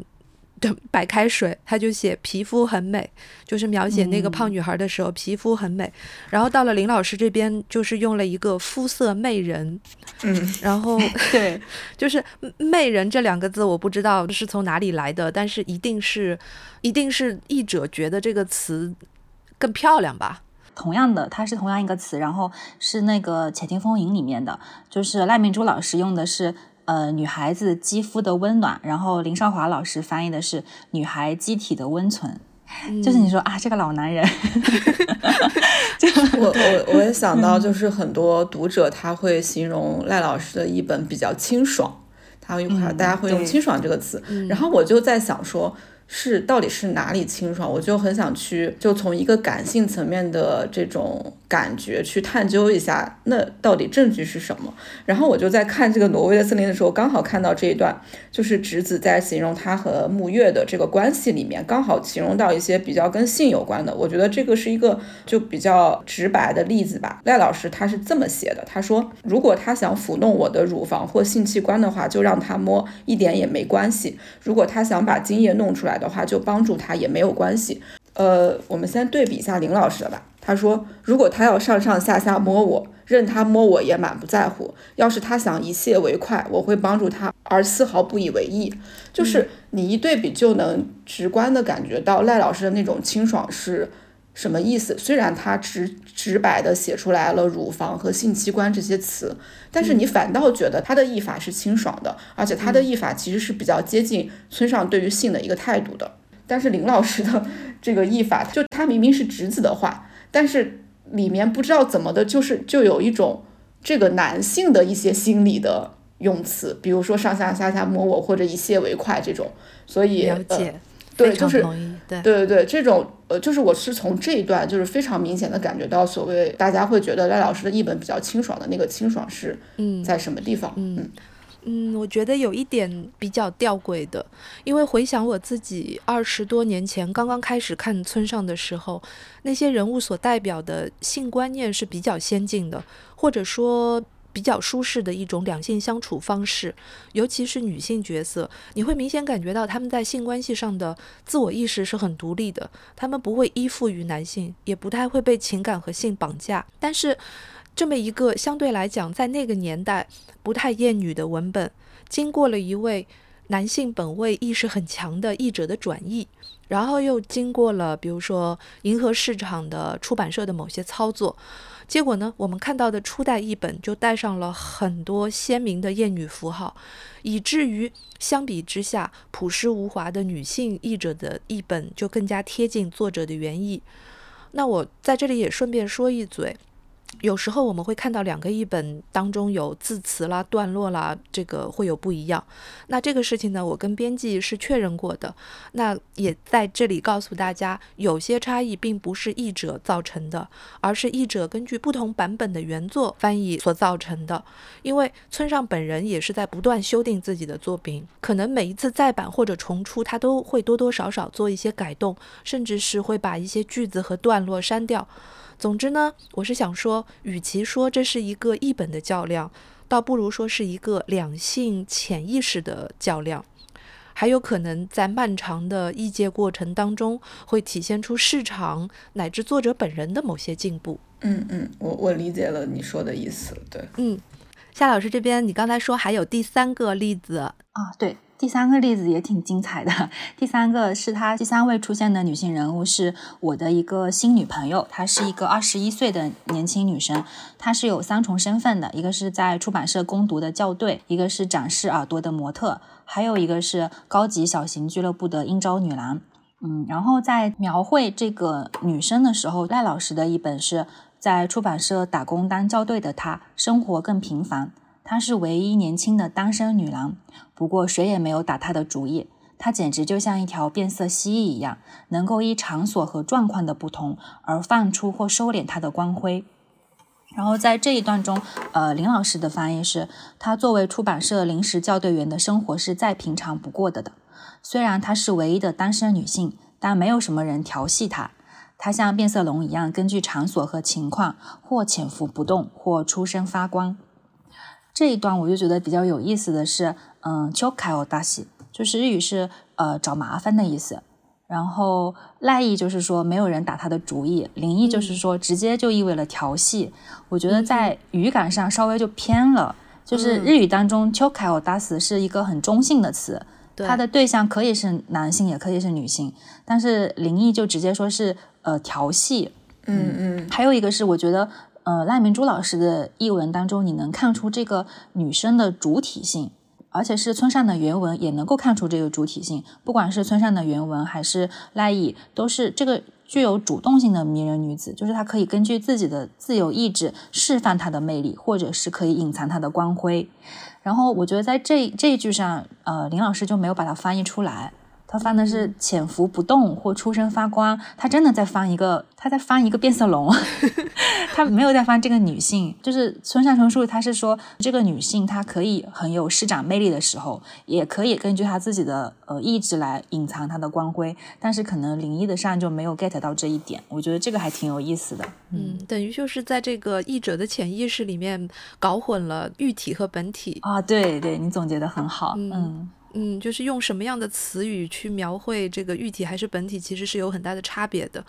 白开水，他就写皮肤很美，就是描写那个胖女孩的时候，皮肤很美。然后到了林老师这边，就是用了一个肤色媚人，
嗯，
然后
对，
就是媚人这两个字，我不知道是从哪里来的，但是一定是，一定是译者觉得这个词更漂亮吧。
同样的，它是同样一个词，然后是那个《且听风吟》里面的，就是赖明珠老师用的是。呃，女孩子肌肤的温暖，然后林少华老师翻译的是女孩机体的温存，就是你说啊，这个老男人，
我我我也想到，就是很多读者他会形容赖老师的一本比较清爽，他会大家会用清爽这个词，然后我就在想说。是到底是哪里清爽？我就很想去，就从一个感性层面的这种感觉去探究一下，那到底证据是什么？然后我就在看这个挪威的森林的时候，刚好看到这一段，就是直子在形容他和木月的这个关系里面，刚好形容到一些比较跟性有关的。我觉得这个是一个就比较直白的例子吧。赖老师他是这么写的，他说如果他想抚弄我的乳房或性器官的话，就让他摸，一点也没关系。如果他想把精液弄出来，的话就帮助他也没有关系。呃，我们先对比一下林老师的吧。他说，如果他要上上下下摸我，任他摸我也满不在乎。要是他想一泄为快，我会帮助他，而丝毫不以为意。就是你一对比就能直观的感觉到赖老师的那种清爽是。什么意思？虽然他直直白的写出来了乳房和性器官这些词，但是你反倒觉得他的译法是清爽的，而且他的译法其实是比较接近村上对于性的一个态度的。但是林老师的 这个译法，就他明明是直子的话，但是里面不知道怎么的，就是就有一种这个男性的一些心理的用词，比如说上下下下摸我或者以泄为快这种，所以
了解。
对，就是
对
对对这种呃，就是我是从这一段就是非常明显的感觉到，所谓大家会觉得赖老师的译本比较清爽的那个清爽是嗯在什么地方？
嗯嗯，我觉得有一点比较吊诡的，因为回想我自己二十多年前刚刚开始看村上的时候，那些人物所代表的性观念是比较先进的，或者说。比较舒适的一种两性相处方式，尤其是女性角色，你会明显感觉到他们在性关系上的自我意识是很独立的，他们不会依附于男性，也不太会被情感和性绑架。但是，这么一个相对来讲在那个年代不太厌女的文本，经过了一位男性本位意识很强的译者的转译，然后又经过了比如说迎合市场的出版社的某些操作，结果呢，我们看到的初代译本就带上了很多鲜明的厌女符号，以至于相比之下，朴实无华的女性译者的译本就更加贴近作者的原意。那我在这里也顺便说一嘴。有时候我们会看到两个译本当中有字词啦、段落啦，这个会有不一样。那这个事情呢，我跟编辑是确认过的。那也在这里告诉大家，有些差异并不是译者造成的，而是译者根据不同版本的原作翻译所造成的。因为村上本人也是在不断修订自己的作品，可能每一次再版或者重出，他都会多多少少做一些改动，甚至是会把一些句子和段落删掉。总之呢，我是想说，与其说这是一个译本的较量，倒不如说是一个两性潜意识的较量，还有可能在漫长的译介过程当中，会体现出市场乃至作者本人的某些进步。
嗯嗯，我我理解了你说的意思，对，
嗯，夏老师这边，你刚才说还有第三个例子
啊，对。第三个例子也挺精彩的。第三个是他第三位出现的女性人物是我的一个新女朋友，她是一个二十一岁的年轻女生，她是有三重身份的，一个是在出版社攻读的校对，一个是展示耳朵的模特，还有一个是高级小型俱乐部的应招女郎。嗯，然后在描绘这个女生的时候，赖老师的一本是在出版社打工当校对的她，生活更平凡。她是唯一年轻的单身女郎，不过谁也没有打她的主意。她简直就像一条变色蜥蜴一样，能够依场所和状况的不同而放出或收敛她的光辉。然后在这一段中，呃，林老师的翻译是：她作为出版社临时校对员的生活是再平常不过的的。虽然她是唯一的单身女性，但没有什么人调戏她。她像变色龙一样，根据场所和情况，或潜伏不动，或出声发光。这一段我就觉得比较有意思的是，嗯，秋开哦大喜，就是日语是呃找麻烦的意思，然后赖意就是说没有人打他的主意，灵异就是说直接就意味了调戏。我觉得在语感上稍微就偏了，就是日语当中秋开哦大死是一个很中性的词，它的对象可以是男性也可以是女性，但是灵异就直接说是呃调戏。
嗯嗯，
还有一个是我觉得。呃，赖明珠老师的译文当中，你能看出这个女生的主体性，而且是村上的原文也能够看出这个主体性。不管是村上的原文还是赖译，都是这个具有主动性的迷人女子，就是她可以根据自己的自由意志释放她的魅力，或者是可以隐藏她的光辉。然后我觉得在这这一句上，呃，林老师就没有把它翻译出来。他翻的是潜伏不动或出声发光，他真的在翻一个，他在翻一个变色龙，他没有在翻这个女性。就是村上春树，他是说这个女性她可以很有施展魅力的时候，也可以根据她自己的呃意志来隐藏她的光辉，但是可能灵异的上就没有 get 到这一点。我觉得这个还挺有意思的。
嗯，等于就是在这个译者的潜意识里面搞混了喻体和本体
啊。对对，你总结的很好。嗯。
嗯，嗯就是用什么样的词语去描绘这个喻体还是本体，其实是有很大的差别的。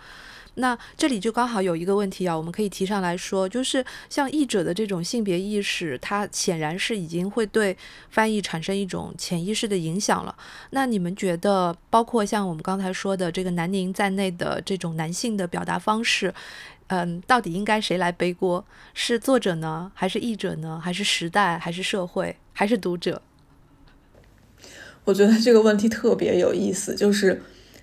那这里就刚好有一个问题啊，我们可以提上来说，就是像译者的这种性别意识，它显然是已经会对翻译产生一种潜意识的影响了。那你们觉得，包括像我们刚才说的这个南宁在内的这种男性的表达方式，嗯，到底应该谁来背锅？是作者呢，还是译者呢，还是时代，还是社会，还是读者？
我觉得这个问题特别有意思，就是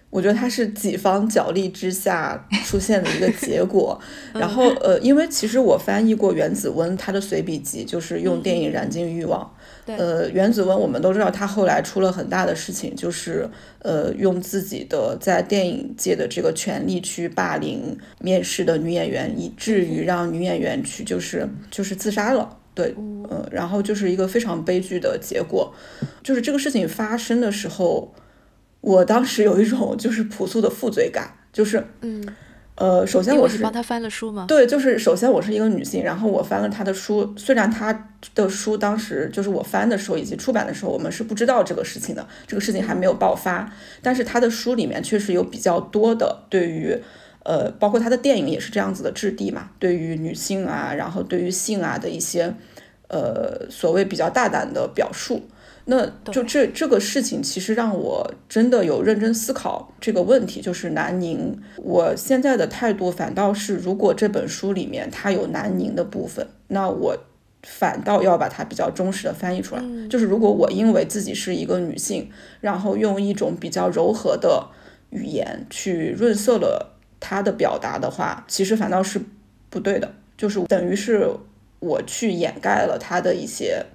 我觉得它是几方角力之下出现的一个结果。然后呃，因为其实我翻译过袁子温他的随笔集，就是用电影燃尽欲望。呃，袁子温我们都知道，他后来出了很大的事情，就是呃用自己的在电影界的这个权利去霸凌面试的女演员，以至于让女演员去就是就是自杀了。对，呃，然后就是一个非常悲剧的结果，就是这个事情发生的时候，我当时有一种就是朴素的负罪感，就是，
嗯，
呃，首先我是
帮他翻了书吗？
对，就是首先我是一个女性，然后我翻了他的书，虽然他的书当时就是我翻的时候以及出版的时候，我们是不知道这个事情的，这个事情还没有爆发，但是他的书里面确实有比较多的对于。呃，包括他的电影也是这样子的质地嘛，对于女性啊，然后对于性啊的一些，呃，所谓比较大胆的表述。那就这这个事情，其实让我真的有认真思考这个问题，就是南宁。我现在的态度反倒是，如果这本书里面它有南宁的部分，那我反倒要把它比较忠实的翻译出来。就是如果我因为自己是一个女性，然后用一种比较柔和的语言去润色了它的表达的话，其实反倒是不对的，就是等于是我去掩盖了他的一些，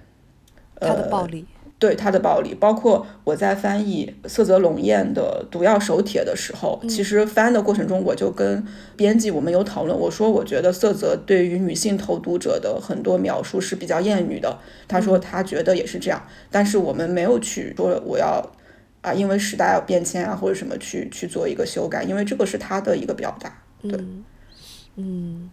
它的暴力。
对他的暴力，包括我在翻译色泽龙彦的《毒药手帖》的时候，其实翻的过程中，我就跟编辑我们有讨论，我说我觉得色泽对于女性投毒者的很多描述是比较厌女的，他说他觉得也是这样，但是我们没有去说我要啊，因为时代要变迁啊或者什么去去做一个修改，因为这个是他的一个表达，对，
嗯。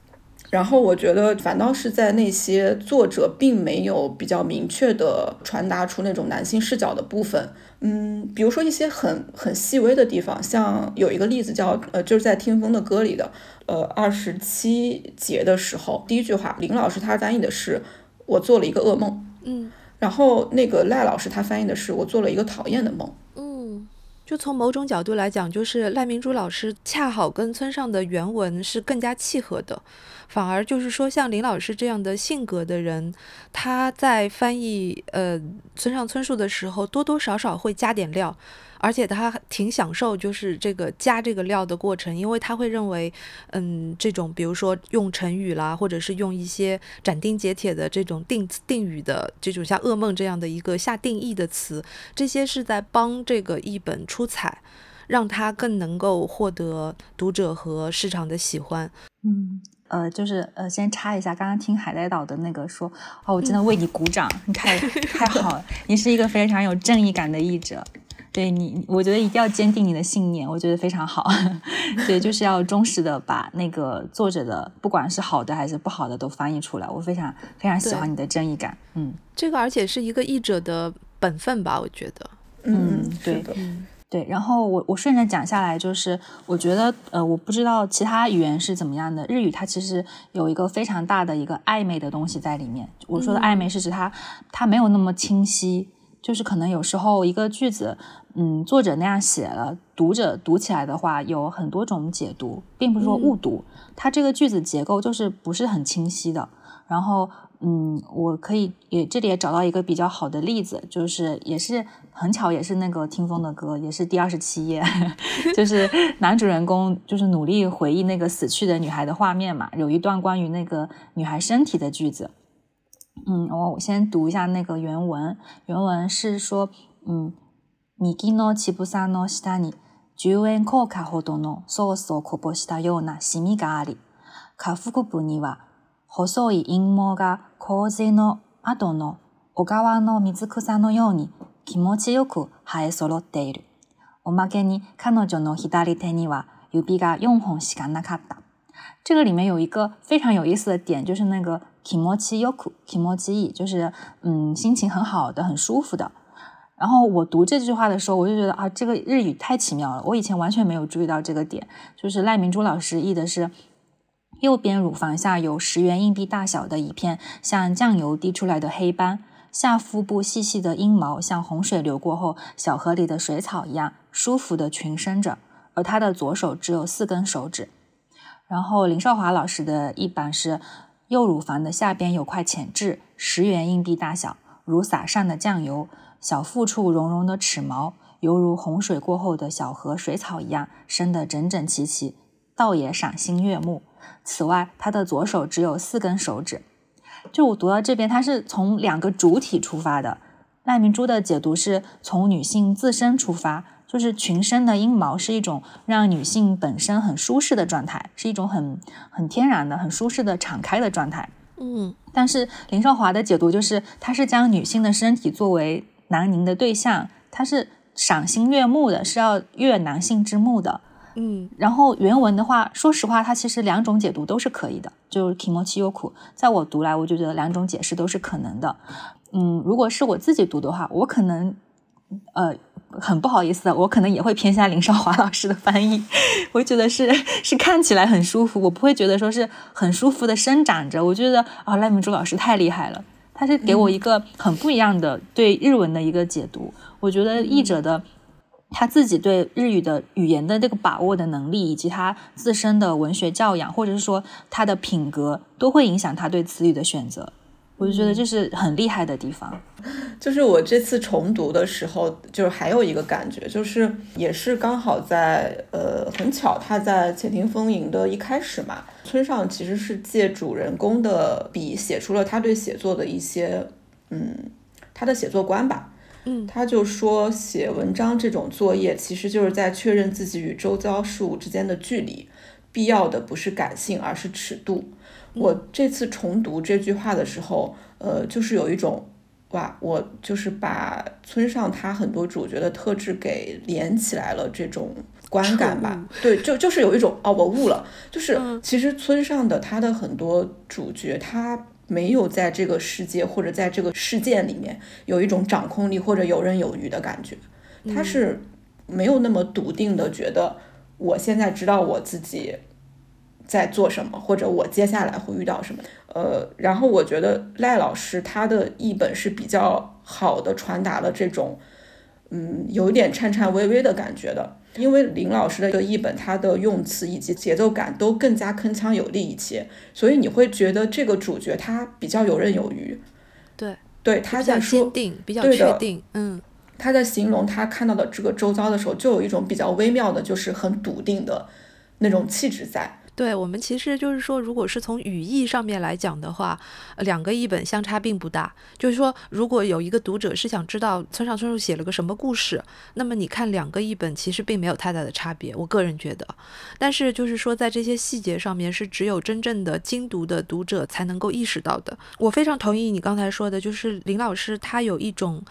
然后我觉得反倒是在那些作者并没有比较明确的传达出那种男性视角的部分，嗯，比如说一些很很细微的地方，像有一个例子叫呃，就是在听风的歌里的，呃，二十七节的时候，第一句话，林老师他翻译的是我做了一个噩梦，
嗯，
然后那个赖老师他翻译的是我做了一个讨厌的梦，
嗯，就从某种角度来讲，就是赖明珠老师恰好跟村上的原文是更加契合的。反而就是说，像林老师这样的性格的人，他在翻译呃村上春树的时候，多多少少会加点料，而且他挺享受就是这个加这个料的过程，因为他会认为，嗯，这种比如说用成语啦，或者是用一些斩钉截铁的这种定定语的这种像噩梦这样的一个下定义的词，这些是在帮这个译本出彩，让他更能够获得读者和市场的喜欢。
嗯。呃，就是呃，先插一下，刚刚听海带岛的那个说，哦，我真的 为你鼓掌，你太太好了，你是一个非常有正义感的译者，对你，我觉得一定要坚定你的信念，我觉得非常好，对，就是要忠实的把那个作者的，不管是好的还是不好的都翻译出来，我非常非常喜欢你的正义感，嗯，
这个而且是一个译者的本分吧，我觉得，
嗯，对。
对，然后我我顺着讲下来，就是我觉得，呃，我不知道其他语言是怎么样的。日语它其实有一个非常大的一个暧昧的东西在里面。我说的暧昧是指它它没有那么清晰，就是可能有时候一个句子，嗯，作者那样写了，读者读起来的话有很多种解读，并不是说误读，它这个句子结构就是不是很清晰的。然后。嗯，我可以也这里也找到一个比较好的例子，就是也是很巧，也是那个听风的歌，也是第二十七页，就是男主人公就是努力回忆那个死去的女孩的画面嘛，有一段关于那个女孩身体的句子。嗯，我我先读一下那个原文，原文是说，嗯，右の乳房の下に十円硬貨ほどのソースをこぼしたようなシミがあり、下腹部には細い陰毛が 洪水の後の小川の水草のように気持ちよく生え揃っている。おまけに彼女の左手には指が4本しかなかった。这个里面有一个非常有意思的点，就是那个気持ちよく、気持ちいい，就是嗯心情很好的、很舒服的。然后我读这句话的时候，我就觉得啊，这个日语太奇妙了，我以前完全没有注意到这个点。就是赖明珠老师译的是。 右边乳房下有十元硬币大小的一片像酱油滴出来的黑斑，下腹部细细的阴毛像洪水流过后小河里的水草一样舒服的群生着，而他的左手只有四根手指。然后林少华老师的一版是右乳房的下边有块浅痣，十元硬币大小，如撒上的酱油，小腹处绒绒的齿毛犹如洪水过后的小河水草一样生得整整齐齐，倒也赏心悦目。此外，他的左手只有四根手指。就我读到这边，他是从两个主体出发的。赖明珠的解读是从女性自身出发，就是裙身的阴毛是一种让女性本身很舒适的状态，是一种很很天然的、很舒适的敞开的状态。
嗯，
但是林少华的解读就是，他是将女性的身体作为南宁的对象，他是赏心悦目的，是要悦男性之目的。
嗯，
然后原文的话，说实话，它其实两种解读都是可以的。就是 kimochi yoku，在我读来，我就觉得两种解释都是可能的。嗯，如果是我自己读的话，我可能呃很不好意思，我可能也会偏向林少华老师的翻译。我觉得是是看起来很舒服，我不会觉得说是很舒服的伸展着。我觉得啊，赖明珠老师太厉害了。他是给我一个很不一样的对日文的一个解读。我觉得译者的他自己对日语的语言的这个把握的能力，以及他自身的文学教养，或者是说他的品格，都会影响他对词语的选择。我就觉得这是很厉害的地方。
就是我这次重读的时候，就是还有一个感觉，就是也是刚好在呃很巧，他在《潜艇风吟》的一开始嘛，村上其实是借主人公的笔写出了他对写作的一些嗯他的写作观吧。
嗯，
他就说写文章这种作业其实就是在确认自己与周遭事物之间的距离，必要的不是感性，而是尺度。我这次重读这句话的时候，呃，就是有一种，哇，我就是把村上他很多主角的特质给连起来了，这种观感吧。对，就就是有一种，哦，我悟了，就是其实村上的他的很多主角，他没有在这个世界或者在这个事件里面有一种掌控力或者游刃有余的感觉，他是没有那么笃定的觉得，我现在知道我自己。在做什么，或者我接下来会遇到什么？呃，然后我觉得赖老师他的译本是比较好的传达了这种，嗯，有一点颤颤巍巍的感觉的。因为林老师的译本，他的用词以及节奏感都更加铿锵有力一些，所以你会觉得这个主角他比较游刃有余。
对，
对，他在说，
比较确定，嗯，
他在形容他看到的这个周遭的时候，就有一种比较微妙的，就是很笃定的那种气质在。
对我们其实就是说，如果是从语义上面来讲的话，两个译本相差并不大。就是说，如果有一个读者是想知道村上春树写了个什么故事，那么你看两个译本其实并没有太大的差别。我个人觉得，但是就是说，在这些细节上面，是只有真正的精读的读者才能够意识到的。我非常同意你刚才说的，就是林老师他有一种，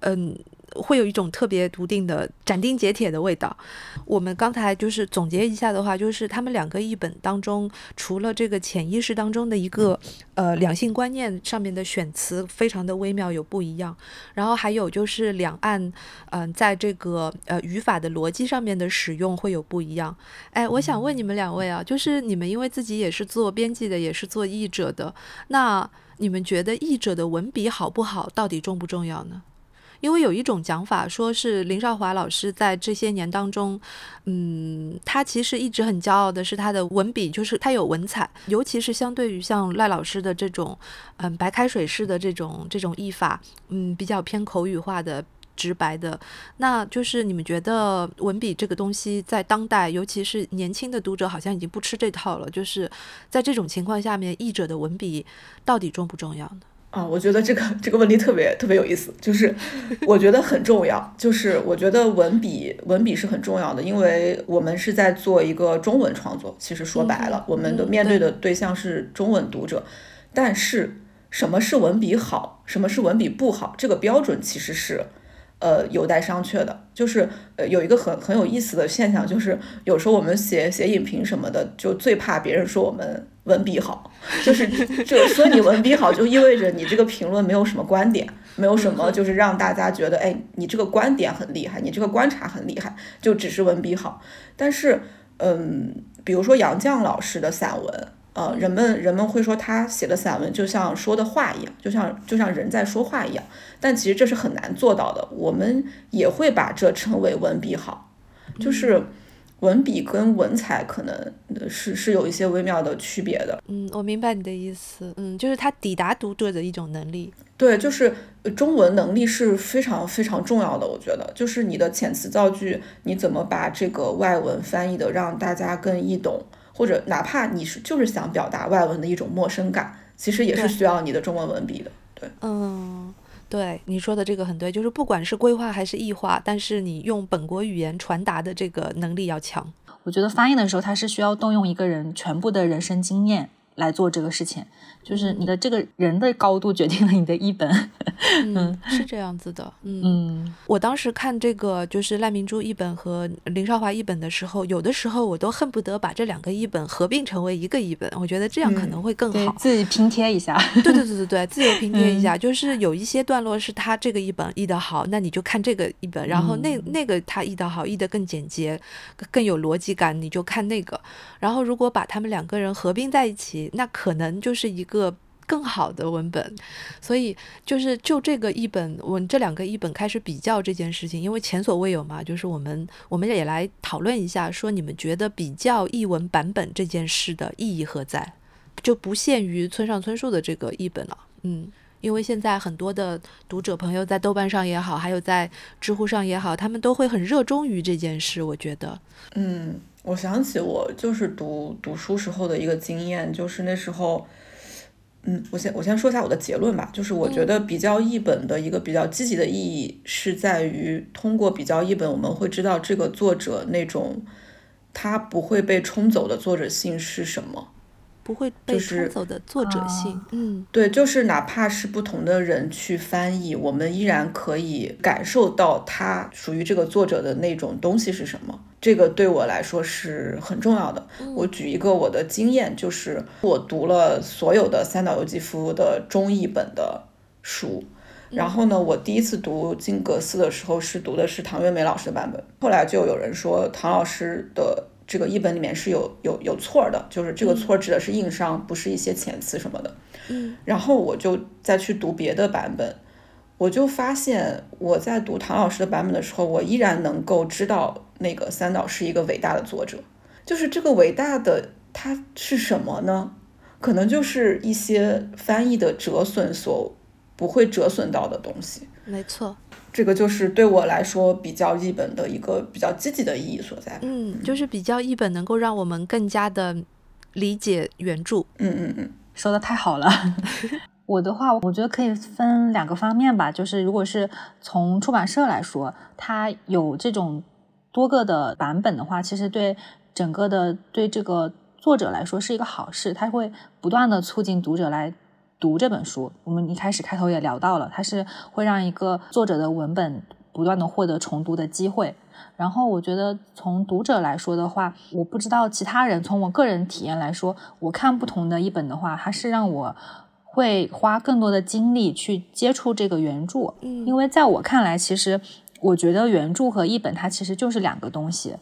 嗯。会有一种特别笃定的斩钉截铁的味道。我们刚才就是总结一下的话，就是他们两个译本当中，除了这个潜意识当中的一个呃两性观念上面的选词非常的微妙有不一样，然后还有就是两岸嗯在这个呃语法的逻辑上面的使用会有不一样。哎，我想问你们两位啊，就是你们因为自己也是做编辑的，也是做译者的，那你们觉得译者的文笔好不好，到底重不重要呢？因为有一种讲法，说是林少华老师在这些年当中，嗯，他其实一直很骄傲的是他的文笔，就是他有文采，尤其是相对于像赖老师的这种，嗯，白开水式的这种这种译法，嗯，比较偏口语化的、直白的。那就是你们觉得文笔这个东西在当代，尤其是年轻的读者，好像已经不吃这套了。就是在这种情况下面，译者的文笔到底重不重要呢？
啊，我觉得这个这个问题特别特别有意思，就是 我觉得很重要，就是我觉得文笔文笔是很重要的，因为我们是在做一个中文创作，其实说白了，我们的面对的对象是中文读者，但是什么是文笔好，什么是文笔不好，这个标准其实是。呃，有待商榷的，就是呃，有一个很很有意思的现象，就是有时候我们写写影评什么的，就最怕别人说我们文笔好，就是就说你文笔好，就意味着你这个评论没有什么观点，没有什么就是让大家觉得，哎，你这个观点很厉害，你这个观察很厉害，就只是文笔好。但是，嗯，比如说杨绛老师的散文。呃，人们人们会说他写的散文就像说的话一样，就像就像人在说话一样，但其实这是很难做到的。我们也会把这称为文笔好，就是文笔跟文采可能是是有一些微妙的区别的。
嗯，我明白你的意思。嗯，就是他抵达读者的一种能力。
对，就是中文能力是非常非常重要的。我觉得，就是你的遣词造句，你怎么把这个外文翻译的让大家更易懂。或者哪怕你是就是想表达外文的一种陌生感，其实也是需要你的中文文笔的。对，
嗯，对，你说的这个很对，就是不管是规划还是异化，但是你用本国语言传达的这个能力要强。
我觉得翻译的时候，它是需要动用一个人全部的人生经验来做这个事情。就是你的这个人的高度决定了你的译本，
嗯，是这样子的，嗯，我当时看这个就是赖明珠译本和林少华译本的时候，有的时候我都恨不得把这两个译本合并成为一个译本，我觉得这样可能会更好，
自己拼贴一下，
对对对对对，自由拼贴一下，就是有一些段落是他这个译本译的好，那你就看这个译本，然后那那个他译的好，译的更简洁，更有逻辑感，你就看那个，然后如果把他们两个人合并在一起，那可能就是一个。个更好的文本，所以就是就这个译本，我这两个译本开始比较这件事情，因为前所未有嘛，就是我们我们也来讨论一下，说你们觉得比较译文版本这件事的意义何在？就不限于村上春树的这个译本了，嗯，因为现在很多的读者朋友在豆瓣上也好，还有在知乎上也好，他们都会很热衷于这件事，我觉得，
嗯，我想起我就是读读书时候的一个经验，就是那时候。嗯，我先我先说一下我的结论吧，就是我觉得比较译本的一个比较积极的意义是在于通过比较译本，我们会知道这个作者那种他不会被冲走的作者性是什么。
不会被冲走的作者性，嗯，
对，就是哪怕是不同的人去翻译，我们依然可以感受到他属于这个作者的那种东西是什么。这个对我来说是很重要的。我举一个我的经验，就是我读了所有的三岛由纪夫的中译本的书，然后呢，我第一次读金格斯的时候是读的是唐月梅老师的版本，后来就有人说唐老师的。这个译本里面是有有有错的，就是这个错指的是硬伤，不是一些遣词什么的。
嗯，
然后我就再去读别的版本，我就发现我在读唐老师的版本的时候，我依然能够知道那个三岛是一个伟大的作者。就是这个伟大的它是什么呢？可能就是一些翻译的折损所不会折损到的东西。
没错。
这个就是对我来说比较译本的一个比较积极的意义所在。
嗯，就是比较译本能够让我们更加的理解原著。
嗯嗯嗯，
说的太好了。我的话，我觉得可以分两个方面吧。就是如果是从出版社来说，它有这种多个的版本的话，其实对整个的对这个作者来说是一个好事，它会不断的促进读者来。读这本书，我们一开始开头也聊到了，它是会让一个作者的文本不断的获得重读的机会。然后我觉得从读者来说的话，我不知道其他人，从我个人体验来说，我看不同的一本的话，它是让我会花更多的精力去接触这个原著。
嗯，
因为在我看来，其实我觉得原著和译本它其实就是两个东西。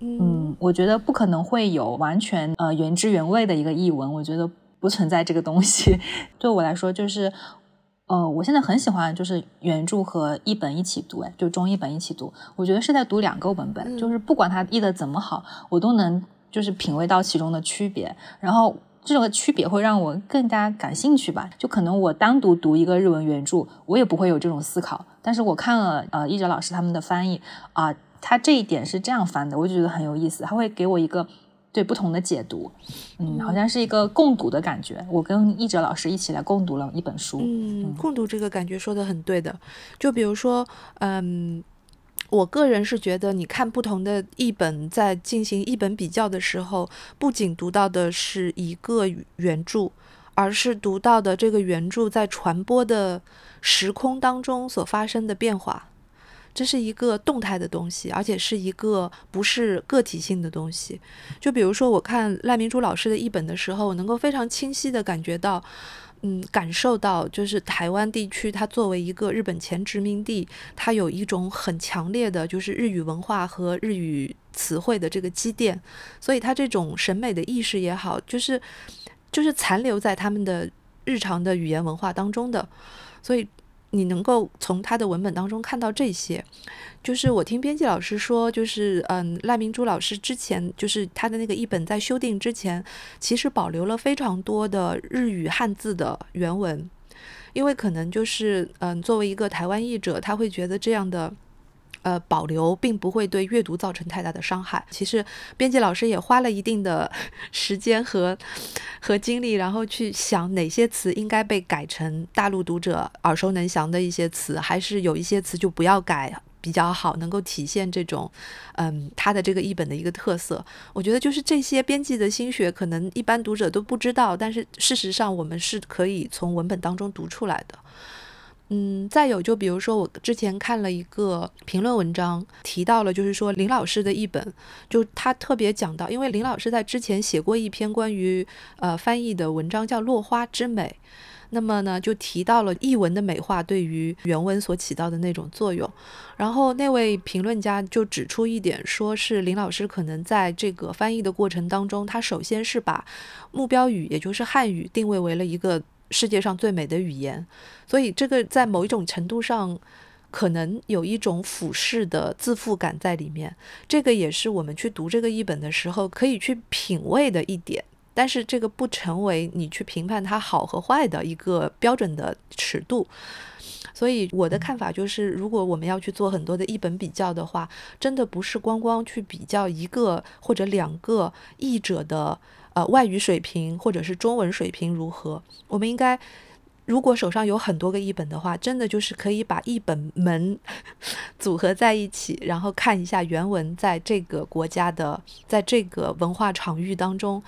嗯，
我觉得不可能会有完全呃原汁原味的一个译文。我觉得。不存在这个东西，对我来说就是，呃，我现在很喜欢就是原著和译本一起读，哎，就中译本一起读，我觉得是在读两个文本，就是不管它译的怎么好，我都能就是品味到其中的区别，然后这种区别会让我更加感兴趣吧。就可能我单独读一个日文原著，我也不会有这种思考，但是我看了呃译者老师他们的翻译啊，他这一点是这样翻的，我就觉得很有意思，他会给我一个。对不同的解读，嗯，好像是一个共读的感觉。我跟译者老师一起来共读了一本书，
嗯，共读这个感觉说的很对的。就比如说，嗯，我个人是觉得，你看不同的译本在进行译本比较的时候，不仅读到的是一个原著，而是读到的这个原著在传播的时空当中所发生的变化。这是一个动态的东西，而且是一个不是个体性的东西。就比如说，我看赖明珠老师的译本的时候，我能够非常清晰的感觉到，嗯，感受到就是台湾地区它作为一个日本前殖民地，它有一种很强烈的，就是日语文化和日语词汇的这个积淀，所以它这种审美的意识也好，就是就是残留在他们的日常的语言文化当中的，所以。你能够从他的文本当中看到这些，就是我听编辑老师说，就是嗯，赖明珠老师之前就是他的那个译本在修订之前，其实保留了非常多的日语汉字的原文，因为可能就是嗯，作为一个台湾译者，他会觉得这样的。呃，保留并不会对阅读造成太大的伤害。其实，编辑老师也花了一定的时间和和精力，然后去想哪些词应该被改成大陆读者耳熟能详的一些词，还是有一些词就不要改比较好，能够体现这种嗯他的这个译本的一个特色。我觉得就是这些编辑的心血，可能一般读者都不知道，但是事实上我们是可以从文本当中读出来的。嗯，再有就比如说，我之前看了一个评论文章，提到了就是说林老师的译本，就他特别讲到，因为林老师在之前写过一篇关于呃翻译的文章，叫《落花之美》，那么呢就提到了译文的美化对于原文所起到的那种作用，然后那位评论家就指出一点，说是林老师可能在这个翻译的过程当中，他首先是把目标语，也就是汉语定位为了一个。世界上最美的语言，所以这个在某一种程度上，可能有一种俯视的自负感在里面。这个也是我们去读这个译本的时候可以去品味的一点。但是这个不成为你去评判它好和坏的一个标准的尺度。所以我的看法就是，如果我们要去做很多的译本比较的话，真的不是光光去比较一个或者两个译者的呃外语水平或者是中文水平如何。我们应该，如果手上有很多个译本的话，真的就是可以把译本门 组合在一起，然后看一下原文在这个国家的，在这个文化场域当中。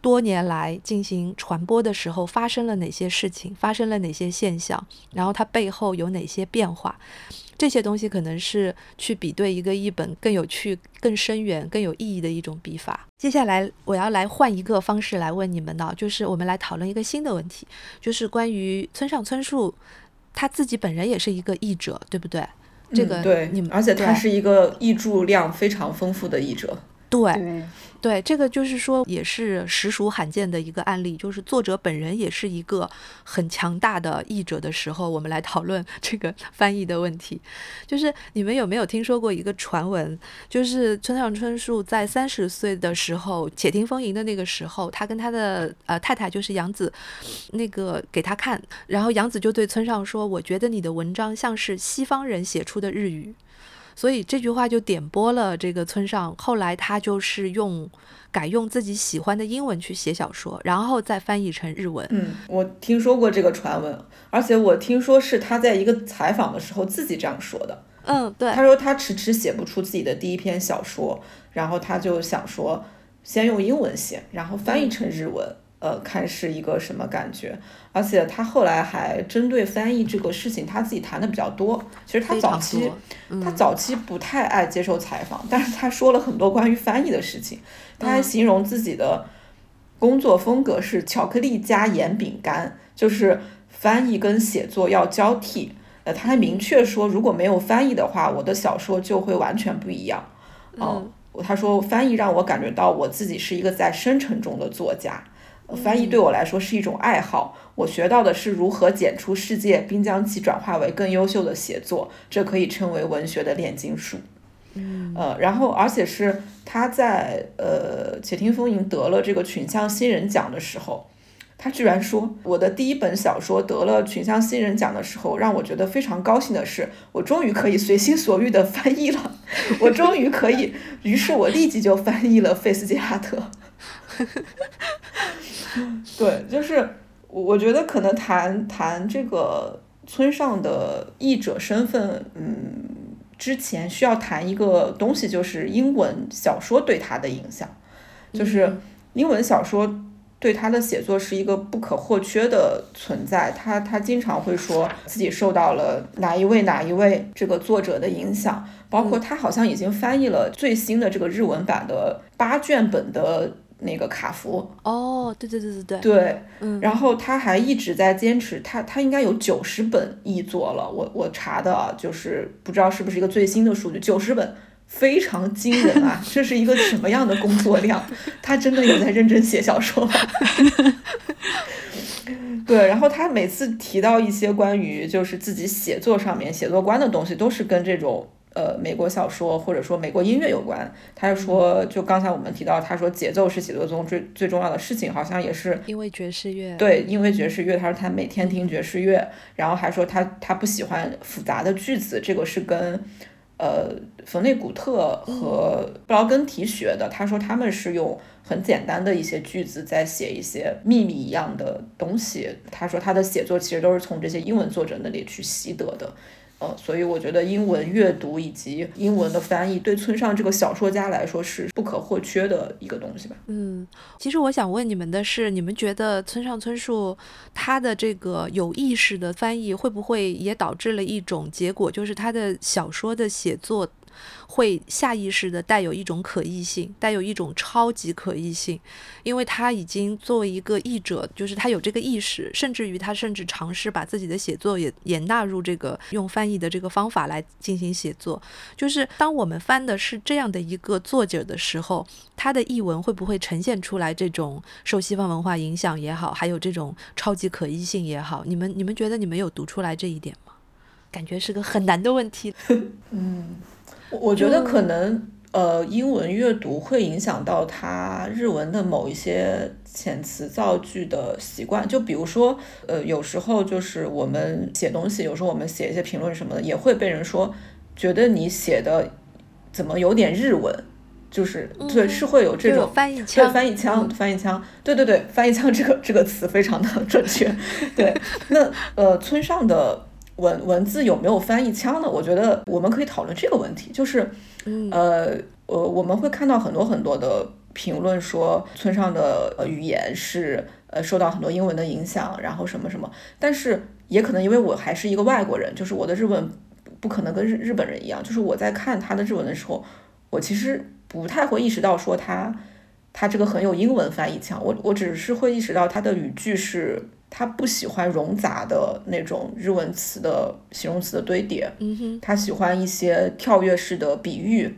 多年来进行传播的时候，发生了哪些事情？发生了哪些现象？然后它背后有哪些变化？这些东西可能是去比对一个译本更有趣、更深远、更有意义的一种笔法。接下来我要来换一个方式来问你们呢，就是我们来讨论一个新的问题，就是关于村上春树他自己本人也是一个译者，对不对？这个
对，
你们
而且他是一个译著量非常丰富的译者。
对。对，这个就是说，也是实属罕见的一个案例，就是作者本人也是一个很强大的译者的时候，我们来讨论 这个翻译的问题。就是你们有没有听说过一个传闻，就是村上春树在三十岁的时候，且听风吟的那个时候，他跟他的呃太太就是杨子，那个给他看，然后杨子就对村上说：“我觉得你的文章像是西方人写出的日语。”所以这句话就点拨了这个村上，后来他就是用改用自己喜欢的英文去写小说，然后再翻译成日文。
嗯，我听说过这个传闻，而且我听说是他在一个采访的时候自己这样说的。
嗯，对，
他说他迟迟写不出自己的第一篇小说，然后他就想说先用英文写，然后翻译成日文。呃，看是一个什么感觉，而且他后来还针对翻译这个事情，他自己谈的比较多。其实他早期，他早期不太爱接受采访，但是他说了很多关于翻译的事情。他还形容自己的工作风格是巧克力加盐饼干，就是翻译跟写作要交替。呃，他还明确说，如果没有翻译的话，我的小说就会完全不一样。
嗯，
他说翻译让我感觉到我自己是一个在生成中的作家。翻译对我来说是一种爱好，我学到的是如何剪出世界，并将其转化为更优秀的写作，这可以称为文学的炼金术。
嗯，
呃，然后而且是他在呃《且听风吟》得了这个群像新人奖的时候，他居然说我的第一本小说得了群像新人奖的时候，让我觉得非常高兴的是，我终于可以随心所欲的 翻译了，我终于可以，于是我立即就翻译了《费斯杰拉特》。对，就是我我觉得可能谈谈这个村上的译者身份，嗯，之前需要谈一个东西，就是英文小说对他的影响，就是英文小说对他的写作是一个不可或缺的存在。他他经常会说自己受到了哪一位哪一位这个作者的影响，包括他好像已经翻译了最新的这个日文版的八卷本的。那个卡夫
哦，对对对对对
对，
嗯，
然后他还一直在坚持，他他应该有九十本译作了，我我查的就是不知道是不是一个最新的数据，九十本非常惊人啊！这是一个什么样的工作量？他真的有在认真写小说吗？对，然后他每次提到一些关于就是自己写作上面写作观的东西，都是跟这种。呃，美国小说或者说美国音乐有关，他说，就刚才我们提到，他说节奏是写作中最最重要的事情，好像也是
因为爵士乐。
对，因为爵士乐，他说他每天听爵士乐，然后还说他他不喜欢复杂的句子，这个是跟呃冯内古特和布劳根提学的，他说他们是用很简单的一些句子在写一些秘密一样的东西，他说他的写作其实都是从这些英文作者那里去习得的。呃，所以我觉得英文阅读以及英文的翻译对村上这个小说家来说是不可或缺的一个东西吧。
嗯，其实我想问你们的是，你们觉得村上春树他的这个有意识的翻译会不会也导致了一种结果，就是他的小说的写作会下意识的带有一种可译性，带有一种超级可译性，因为他已经作为一个译者，就是他有这个意识，甚至于他甚至尝试把自己的写作也也纳入这个用翻译的这个方法来进行写作。就是当我们翻的是这样的一个作者的时候，他的译文会不会呈现出来这种受西方文化影响也好，还有这种超级可译性也好？你们你们觉得你们有读出来这一点吗？感觉是个很难的问题。
嗯，我觉得可能呃，英文阅读会影响到他日文的某一些遣词造句的习惯。就比如说，呃，有时候就是我们写东西，有时候我们写一些评论什么的，也会被人说觉得你写的怎么有点日文。就是对，是会有这种
翻译腔，
对翻译腔，翻译腔，对对对，翻译腔这个这个词非常的 准确。对，那呃，村上的。文文字有没有翻译腔呢？我觉得我们可以讨论这个问题，就是，呃呃，我们会看到很多很多的评论说村上的语言是呃受到很多英文的影响，然后什么什么，但是也可能因为我还是一个外国人，就是我的日文不可能跟日日本人一样，就是我在看他的日文的时候，我其实不太会意识到说他他这个很有英文翻译腔，我我只是会意识到他的语句是。他不喜欢冗杂的那种日文词的形容词的堆叠，
嗯哼，
他喜欢一些跳跃式的比喻，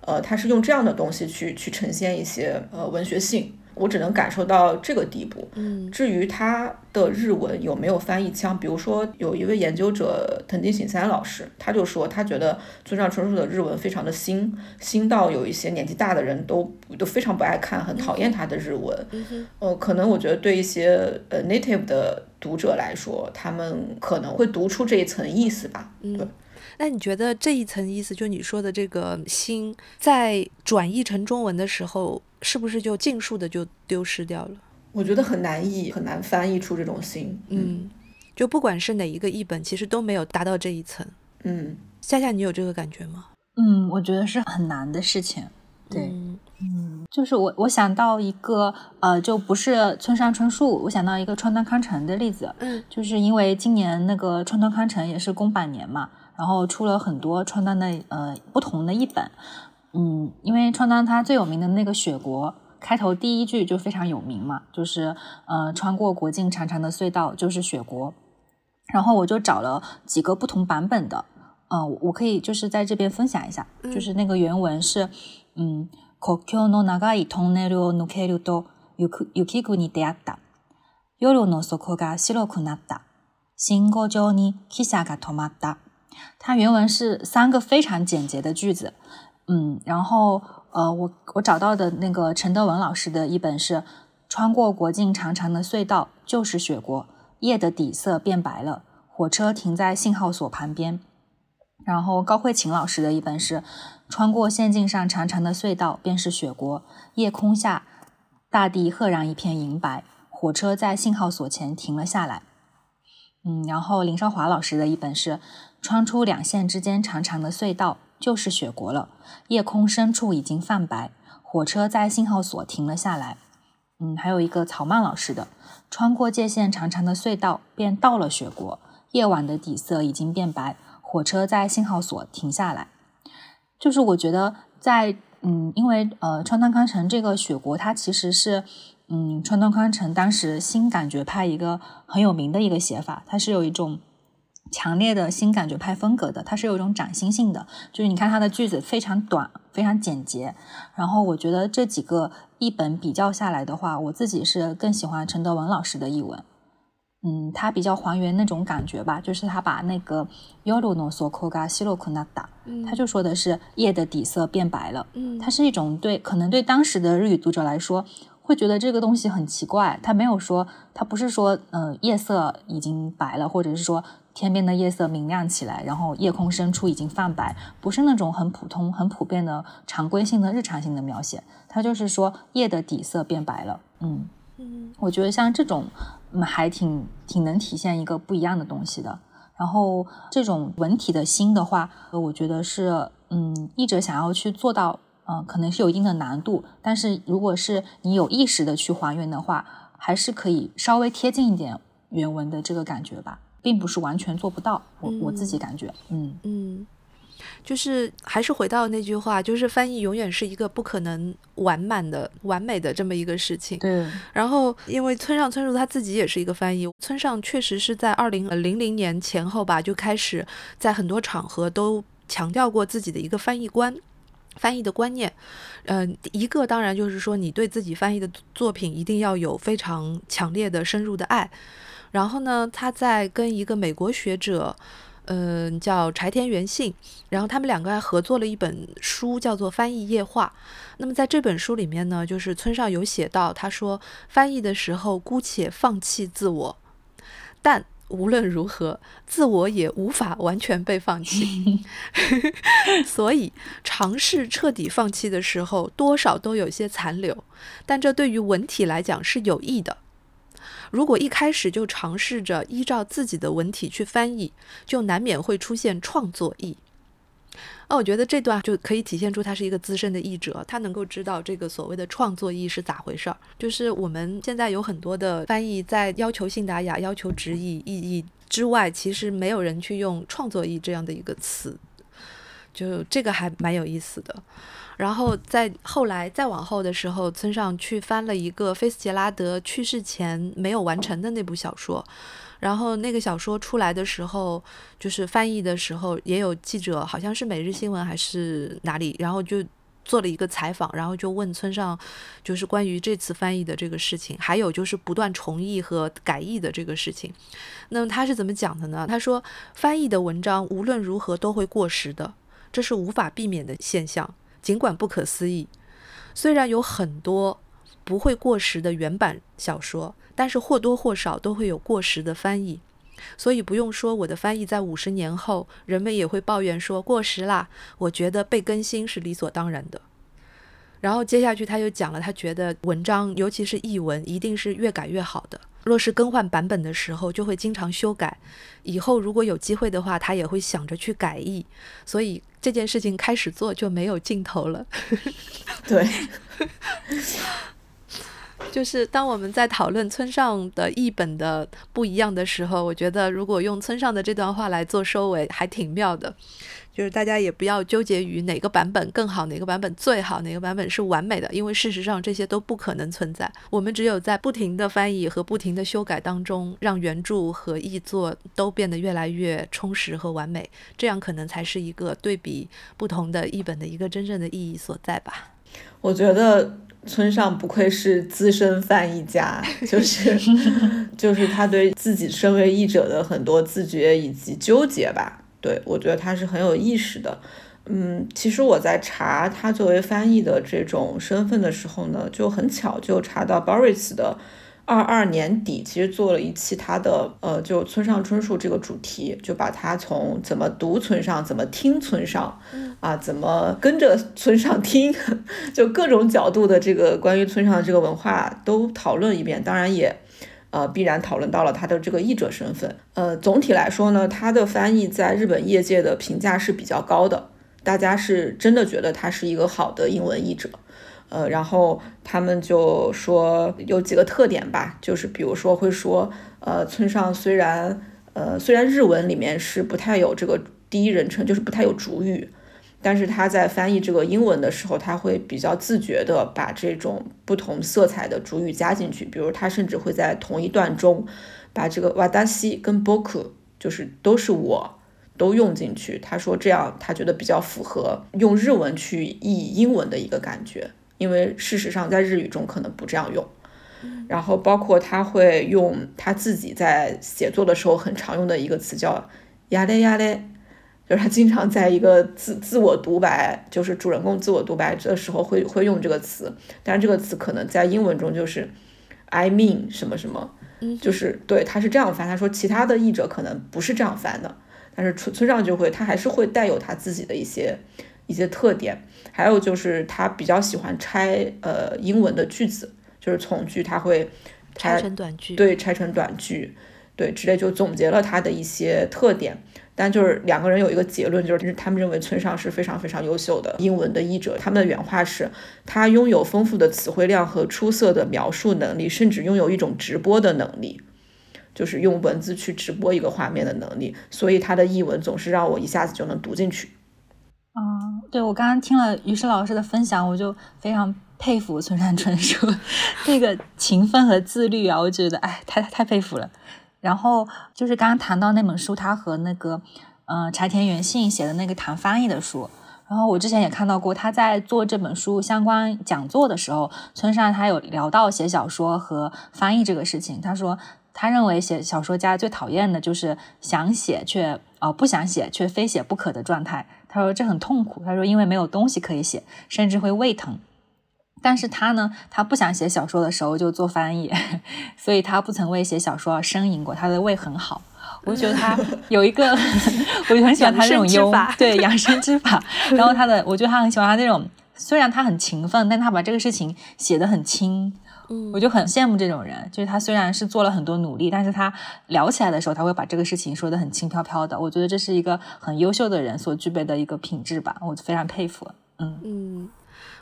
呃，他是用这样的东西去去呈现一些呃文学性。我只能感受到这个地步。
嗯，
至于他的日文有没有翻译腔，比如说有一位研究者藤井醒三老师，他就说他觉得村上春树的日文非常的新，新到有一些年纪大的人都都非常不爱看，很讨厌他的日文。
嗯
呃，可能我觉得对一些呃 native 的读者来说，他们可能会读出这一层意思吧。
对。那你觉得这一层意思，就你说的这个“新”，在转译成中文的时候，是不是就尽数的就丢失掉了？
我觉得很难译，很难翻译出这种“心”。
嗯，就不管是哪一个译本，其实都没有达到这一层。
嗯，
夏夏，你有这个感觉吗？
嗯，我觉得是很难的事情。对，嗯，就是我我想到一个呃，就不是村上春树，我想到一个川端康成的例子。
嗯，
就是因为今年那个川端康成也是公版年嘛。然后出了很多川端的呃不同的译本，嗯，因为川端他最有名的那个《雪国》开头第一句就非常有名嘛，就是呃穿过国境长长的隧道就是雪国。然后我就找了几个不同版本的，嗯，我可以就是在这边分享一下，就是那个原文是嗯，国境の長いトンネルを抜けると雪雪国に出会った。夜の底が白くなった。信号上に汽車が止まった。它原文是三个非常简洁的句子， 嗯，然后呃，我我找到的那个陈德文老师的一本是穿过国境长长的隧道就是雪国，夜的底色变白了，火车停在信号所旁边。然后高慧琴老师的一本是穿过线径上长长的隧道便是雪国，夜空下大地赫然一片银白，火车在信号所前停了下来。嗯，然后林少华老师的一本是。穿出两线之间长长的隧道，就是雪国了。夜空深处已经泛白，火车在信号所停了下来。嗯，还有一个曹曼老师的，穿过界限长长的隧道，便到了雪国。夜晚的底色已经变白，火车在信号所停下来。就是我觉得，在嗯，因为呃，川端康成这个雪国，它其实是嗯，川端康成当时新感觉派一个很有名的一个写法，它是有一种。强烈的新感觉派风格的，它是有一种崭新性的，就是你看它的句子非常短，非常简洁。然后我觉得这几个译本比较下来的话，我自己是更喜欢陈德文老师的译文。嗯，他比较还原那种感觉吧，就是他把那个 yoru no sokoga shiroku nada，他就说的是夜的底色变白了。
嗯，
它是一种对可能对当时的日语读者来说。会觉得这个东西很奇怪，他没有说，他不是说，呃，夜色已经白了，或者是说天边的夜色明亮起来，然后夜空深处已经泛白，不是那种很普通、很普遍的常规性的日常性的描写，它就是说夜的底色变白了。
嗯嗯，
我觉得像这种，嗯，还挺挺能体现一个不一样的东西的。然后这种文体的新的话，我觉得是，嗯，译者想要去做到。嗯，可能是有一定的难度，但是如果是你有意识的去还原的话，还是可以稍微贴近一点原文的这个感觉吧，并不是完全做不到。我我自己感觉，
嗯嗯，就是还是回到那句话，就是翻译永远是一个不可能完满的、完美的这么一个事情。
对。
然后，因为村上春树他自己也是一个翻译，村上确实是在二零零零年前后吧，就开始在很多场合都强调过自己的一个翻译观、翻译的观念。嗯，一个当然就是说，你对自己翻译的作品一定要有非常强烈的、深入的爱。然后呢，他在跟一个美国学者。嗯，叫柴田元信，然后他们两个还合作了一本书，叫做《翻译夜话》。那么在这本书里面呢，就是村上有写到，他说翻译的时候姑且放弃自我，但无论如何，自我也无法完全被放弃。所以尝试彻底放弃的时候，多少都有些残留，但这对于文体来讲是有益的。如果一开始就尝试着依照自己的文体去翻译，就难免会出现创作意。那，我觉得这段就可以体现出他是一个资深的译者，他能够知道这个所谓的创作意是咋回事儿。就是我们现在有很多的翻译在要求信达雅、要求直译意译之外，其实没有人去用创作意这样的一个词，就这个还蛮有意思的。然后在后来再往后的时候，村上去翻了一个菲斯杰拉德去世前没有完成的那部小说，然后那个小说出来的时候，就是翻译的时候，也有记者，好像是每日新闻还是哪里，然后就做了一个采访，然后就问村上，就是关于这次翻译的这个事情，还有就是不断重译和改译的这个事情。那么他是怎么讲的呢？他说，翻译的文章无论如何都会过时的，这是无法避免的现象。尽管不可思议，虽然有很多不会过时的原版小说，但是或多或少都会有过时的翻译。所以不用说我的翻译在五十年后，人们也会抱怨说过时啦。我觉得被更新是理所当然的。然后接下去他又讲了，他觉得文章，尤其是译文，一定是越改越好的。若是更换版本的时候，就会经常修改。以后如果有机会的话，他也会想着去改译。所以这件事情开始做就没有尽头了。
对，
就是当我们在讨论村上的译本的不一样的时候，我觉得如果用村上的这段话来做收尾，还挺妙的。就是大家也不要纠结于哪个版本更好，哪个版本最好，哪个版本是完美的，因为事实上这些都不可能存在。我们只有在不停的翻译和不停的修改当中，让原著和译作都变得越来越充实和完美，这样可能才是一个对比不同的译本的一个真正的意义所在吧。
我觉得村上不愧是资深翻译家，就是 就是他对自己身为译者的很多自觉以及纠结吧。对，我觉得他是很有意识的。嗯，其实我在查他作为翻译的这种身份的时候呢，就很巧就查到 Boris 的二二年底，其实做了一期他的呃，就村上春树这个主题，就把他从怎么读村上，怎么听村上，啊，怎么跟着村上听，就各种角度的这个关于村上的这个文化都讨论一遍。当然也。呃，必然讨论到了他的这个译者身份。呃，总体来说呢，他的翻译在日本业界的评价是比较高的，大家是真的觉得他是一个好的英文译者。呃，然后他们就说有几个特点吧，就是比如说会说，呃，村上虽然呃虽然日文里面是不太有这个第一人称，就是不太有主语。但是他在翻译这个英文的时候，他会比较自觉地把这种不同色彩的主语加进去。比如，他甚至会在同一段中把这个瓦达西跟 boku，就是都是我都用进去。他说这样他觉得比较符合用日文去译英文的一个感觉，因为事实上在日语中可能不这样用。然后包括他会用他自己在写作的时候很常用的一个词叫呀嘞呀嘞。就是他经常在一个自自我独白，就是主人公自我独白的时候会会用这个词，但是这个词可能在英文中就是 I mean 什么什么，就是对他是这样翻。他说其他的译者可能不是这样翻的，但是村村上就会他还是会带有他自己的一些一些特点。还有就是他比较喜欢拆呃英文的句子，就是从句他会
拆成短句，
对，拆成短句，对，之类就总结了他的一些特点。但就是两个人有一个结论，就是他们认为村上是非常非常优秀的英文的译者。他们的原话是，他拥有丰富的词汇量和出色的描述能力，甚至拥有一种直播的能力，就是用文字去直播一个画面的能力。所以他的译文总是让我一下子就能读进去。
对我刚刚听了于适老师的分享，我就非常佩服村上春树这个勤奋和自律啊，我觉得哎，太太佩服了。然后就是刚刚谈到那本书，他和那个嗯柴田元信写的那个谈翻译的书。然后我之前也看到过他在做这本书相关讲座的时候，村上他有聊到写小说和翻译这个事情。他说他认为写小说家最讨厌的就是想写却呃不想写却非写不可的状态。他说这很痛苦。他说因为没有东西可以写，甚至会胃疼。但是他呢，他不想写小说的时候就做翻译，所以他不曾为写小说而呻吟过。他的胃很好。我觉得他 有一个，我就很喜欢他这种优对养生之法。然后他的，我觉得他很喜欢他那种，虽然他很勤奋，但他把这个事情写得很轻。嗯，我就很羡慕这种人，就是他虽然是做了很多努力，但是他聊起来的时候，他会把这个事情说得很轻飘飘的。我觉得这是一个很优秀的人所具备的一个品质吧，我非常佩服。嗯
嗯。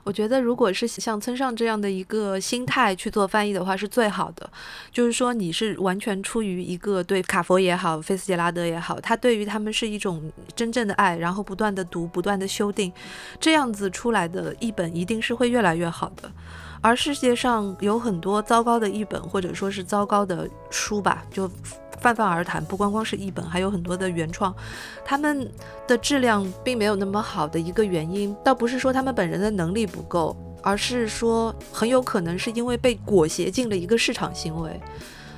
我觉得，如果是像村上这样的一个心态去做翻译的话，是最好的。就是说，你是完全出于一个对卡佛也好，菲斯杰拉德也好，他对于他们是一种真正的爱，然后不断的读，不断的修订，这样子出来的译本一定是会越来越好的。而世界上有很多糟糕的译本，或者说是糟糕的书吧，就。泛泛而谈，不光光是译本，还有很多的原创，他们的质量并没有那么好的一个原因，倒不是说他们本人的能力不够，而是说很有可能是因为被裹挟进了一个市场行为。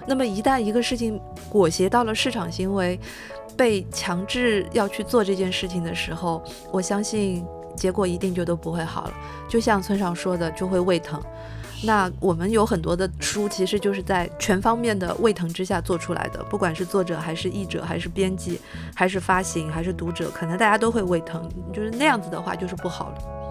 那么一旦一个事情裹挟到了市场行为，被强制要去做这件事情的时候，我相信结果一定就都不会好了。就像村上说的就会胃疼。那我们有很多的书其实就是在全方面的胃疼之下做出来的不管是作者还是译者还是编辑还是发行还是读者可能大家都会胃疼就是那样子的话就是不好了。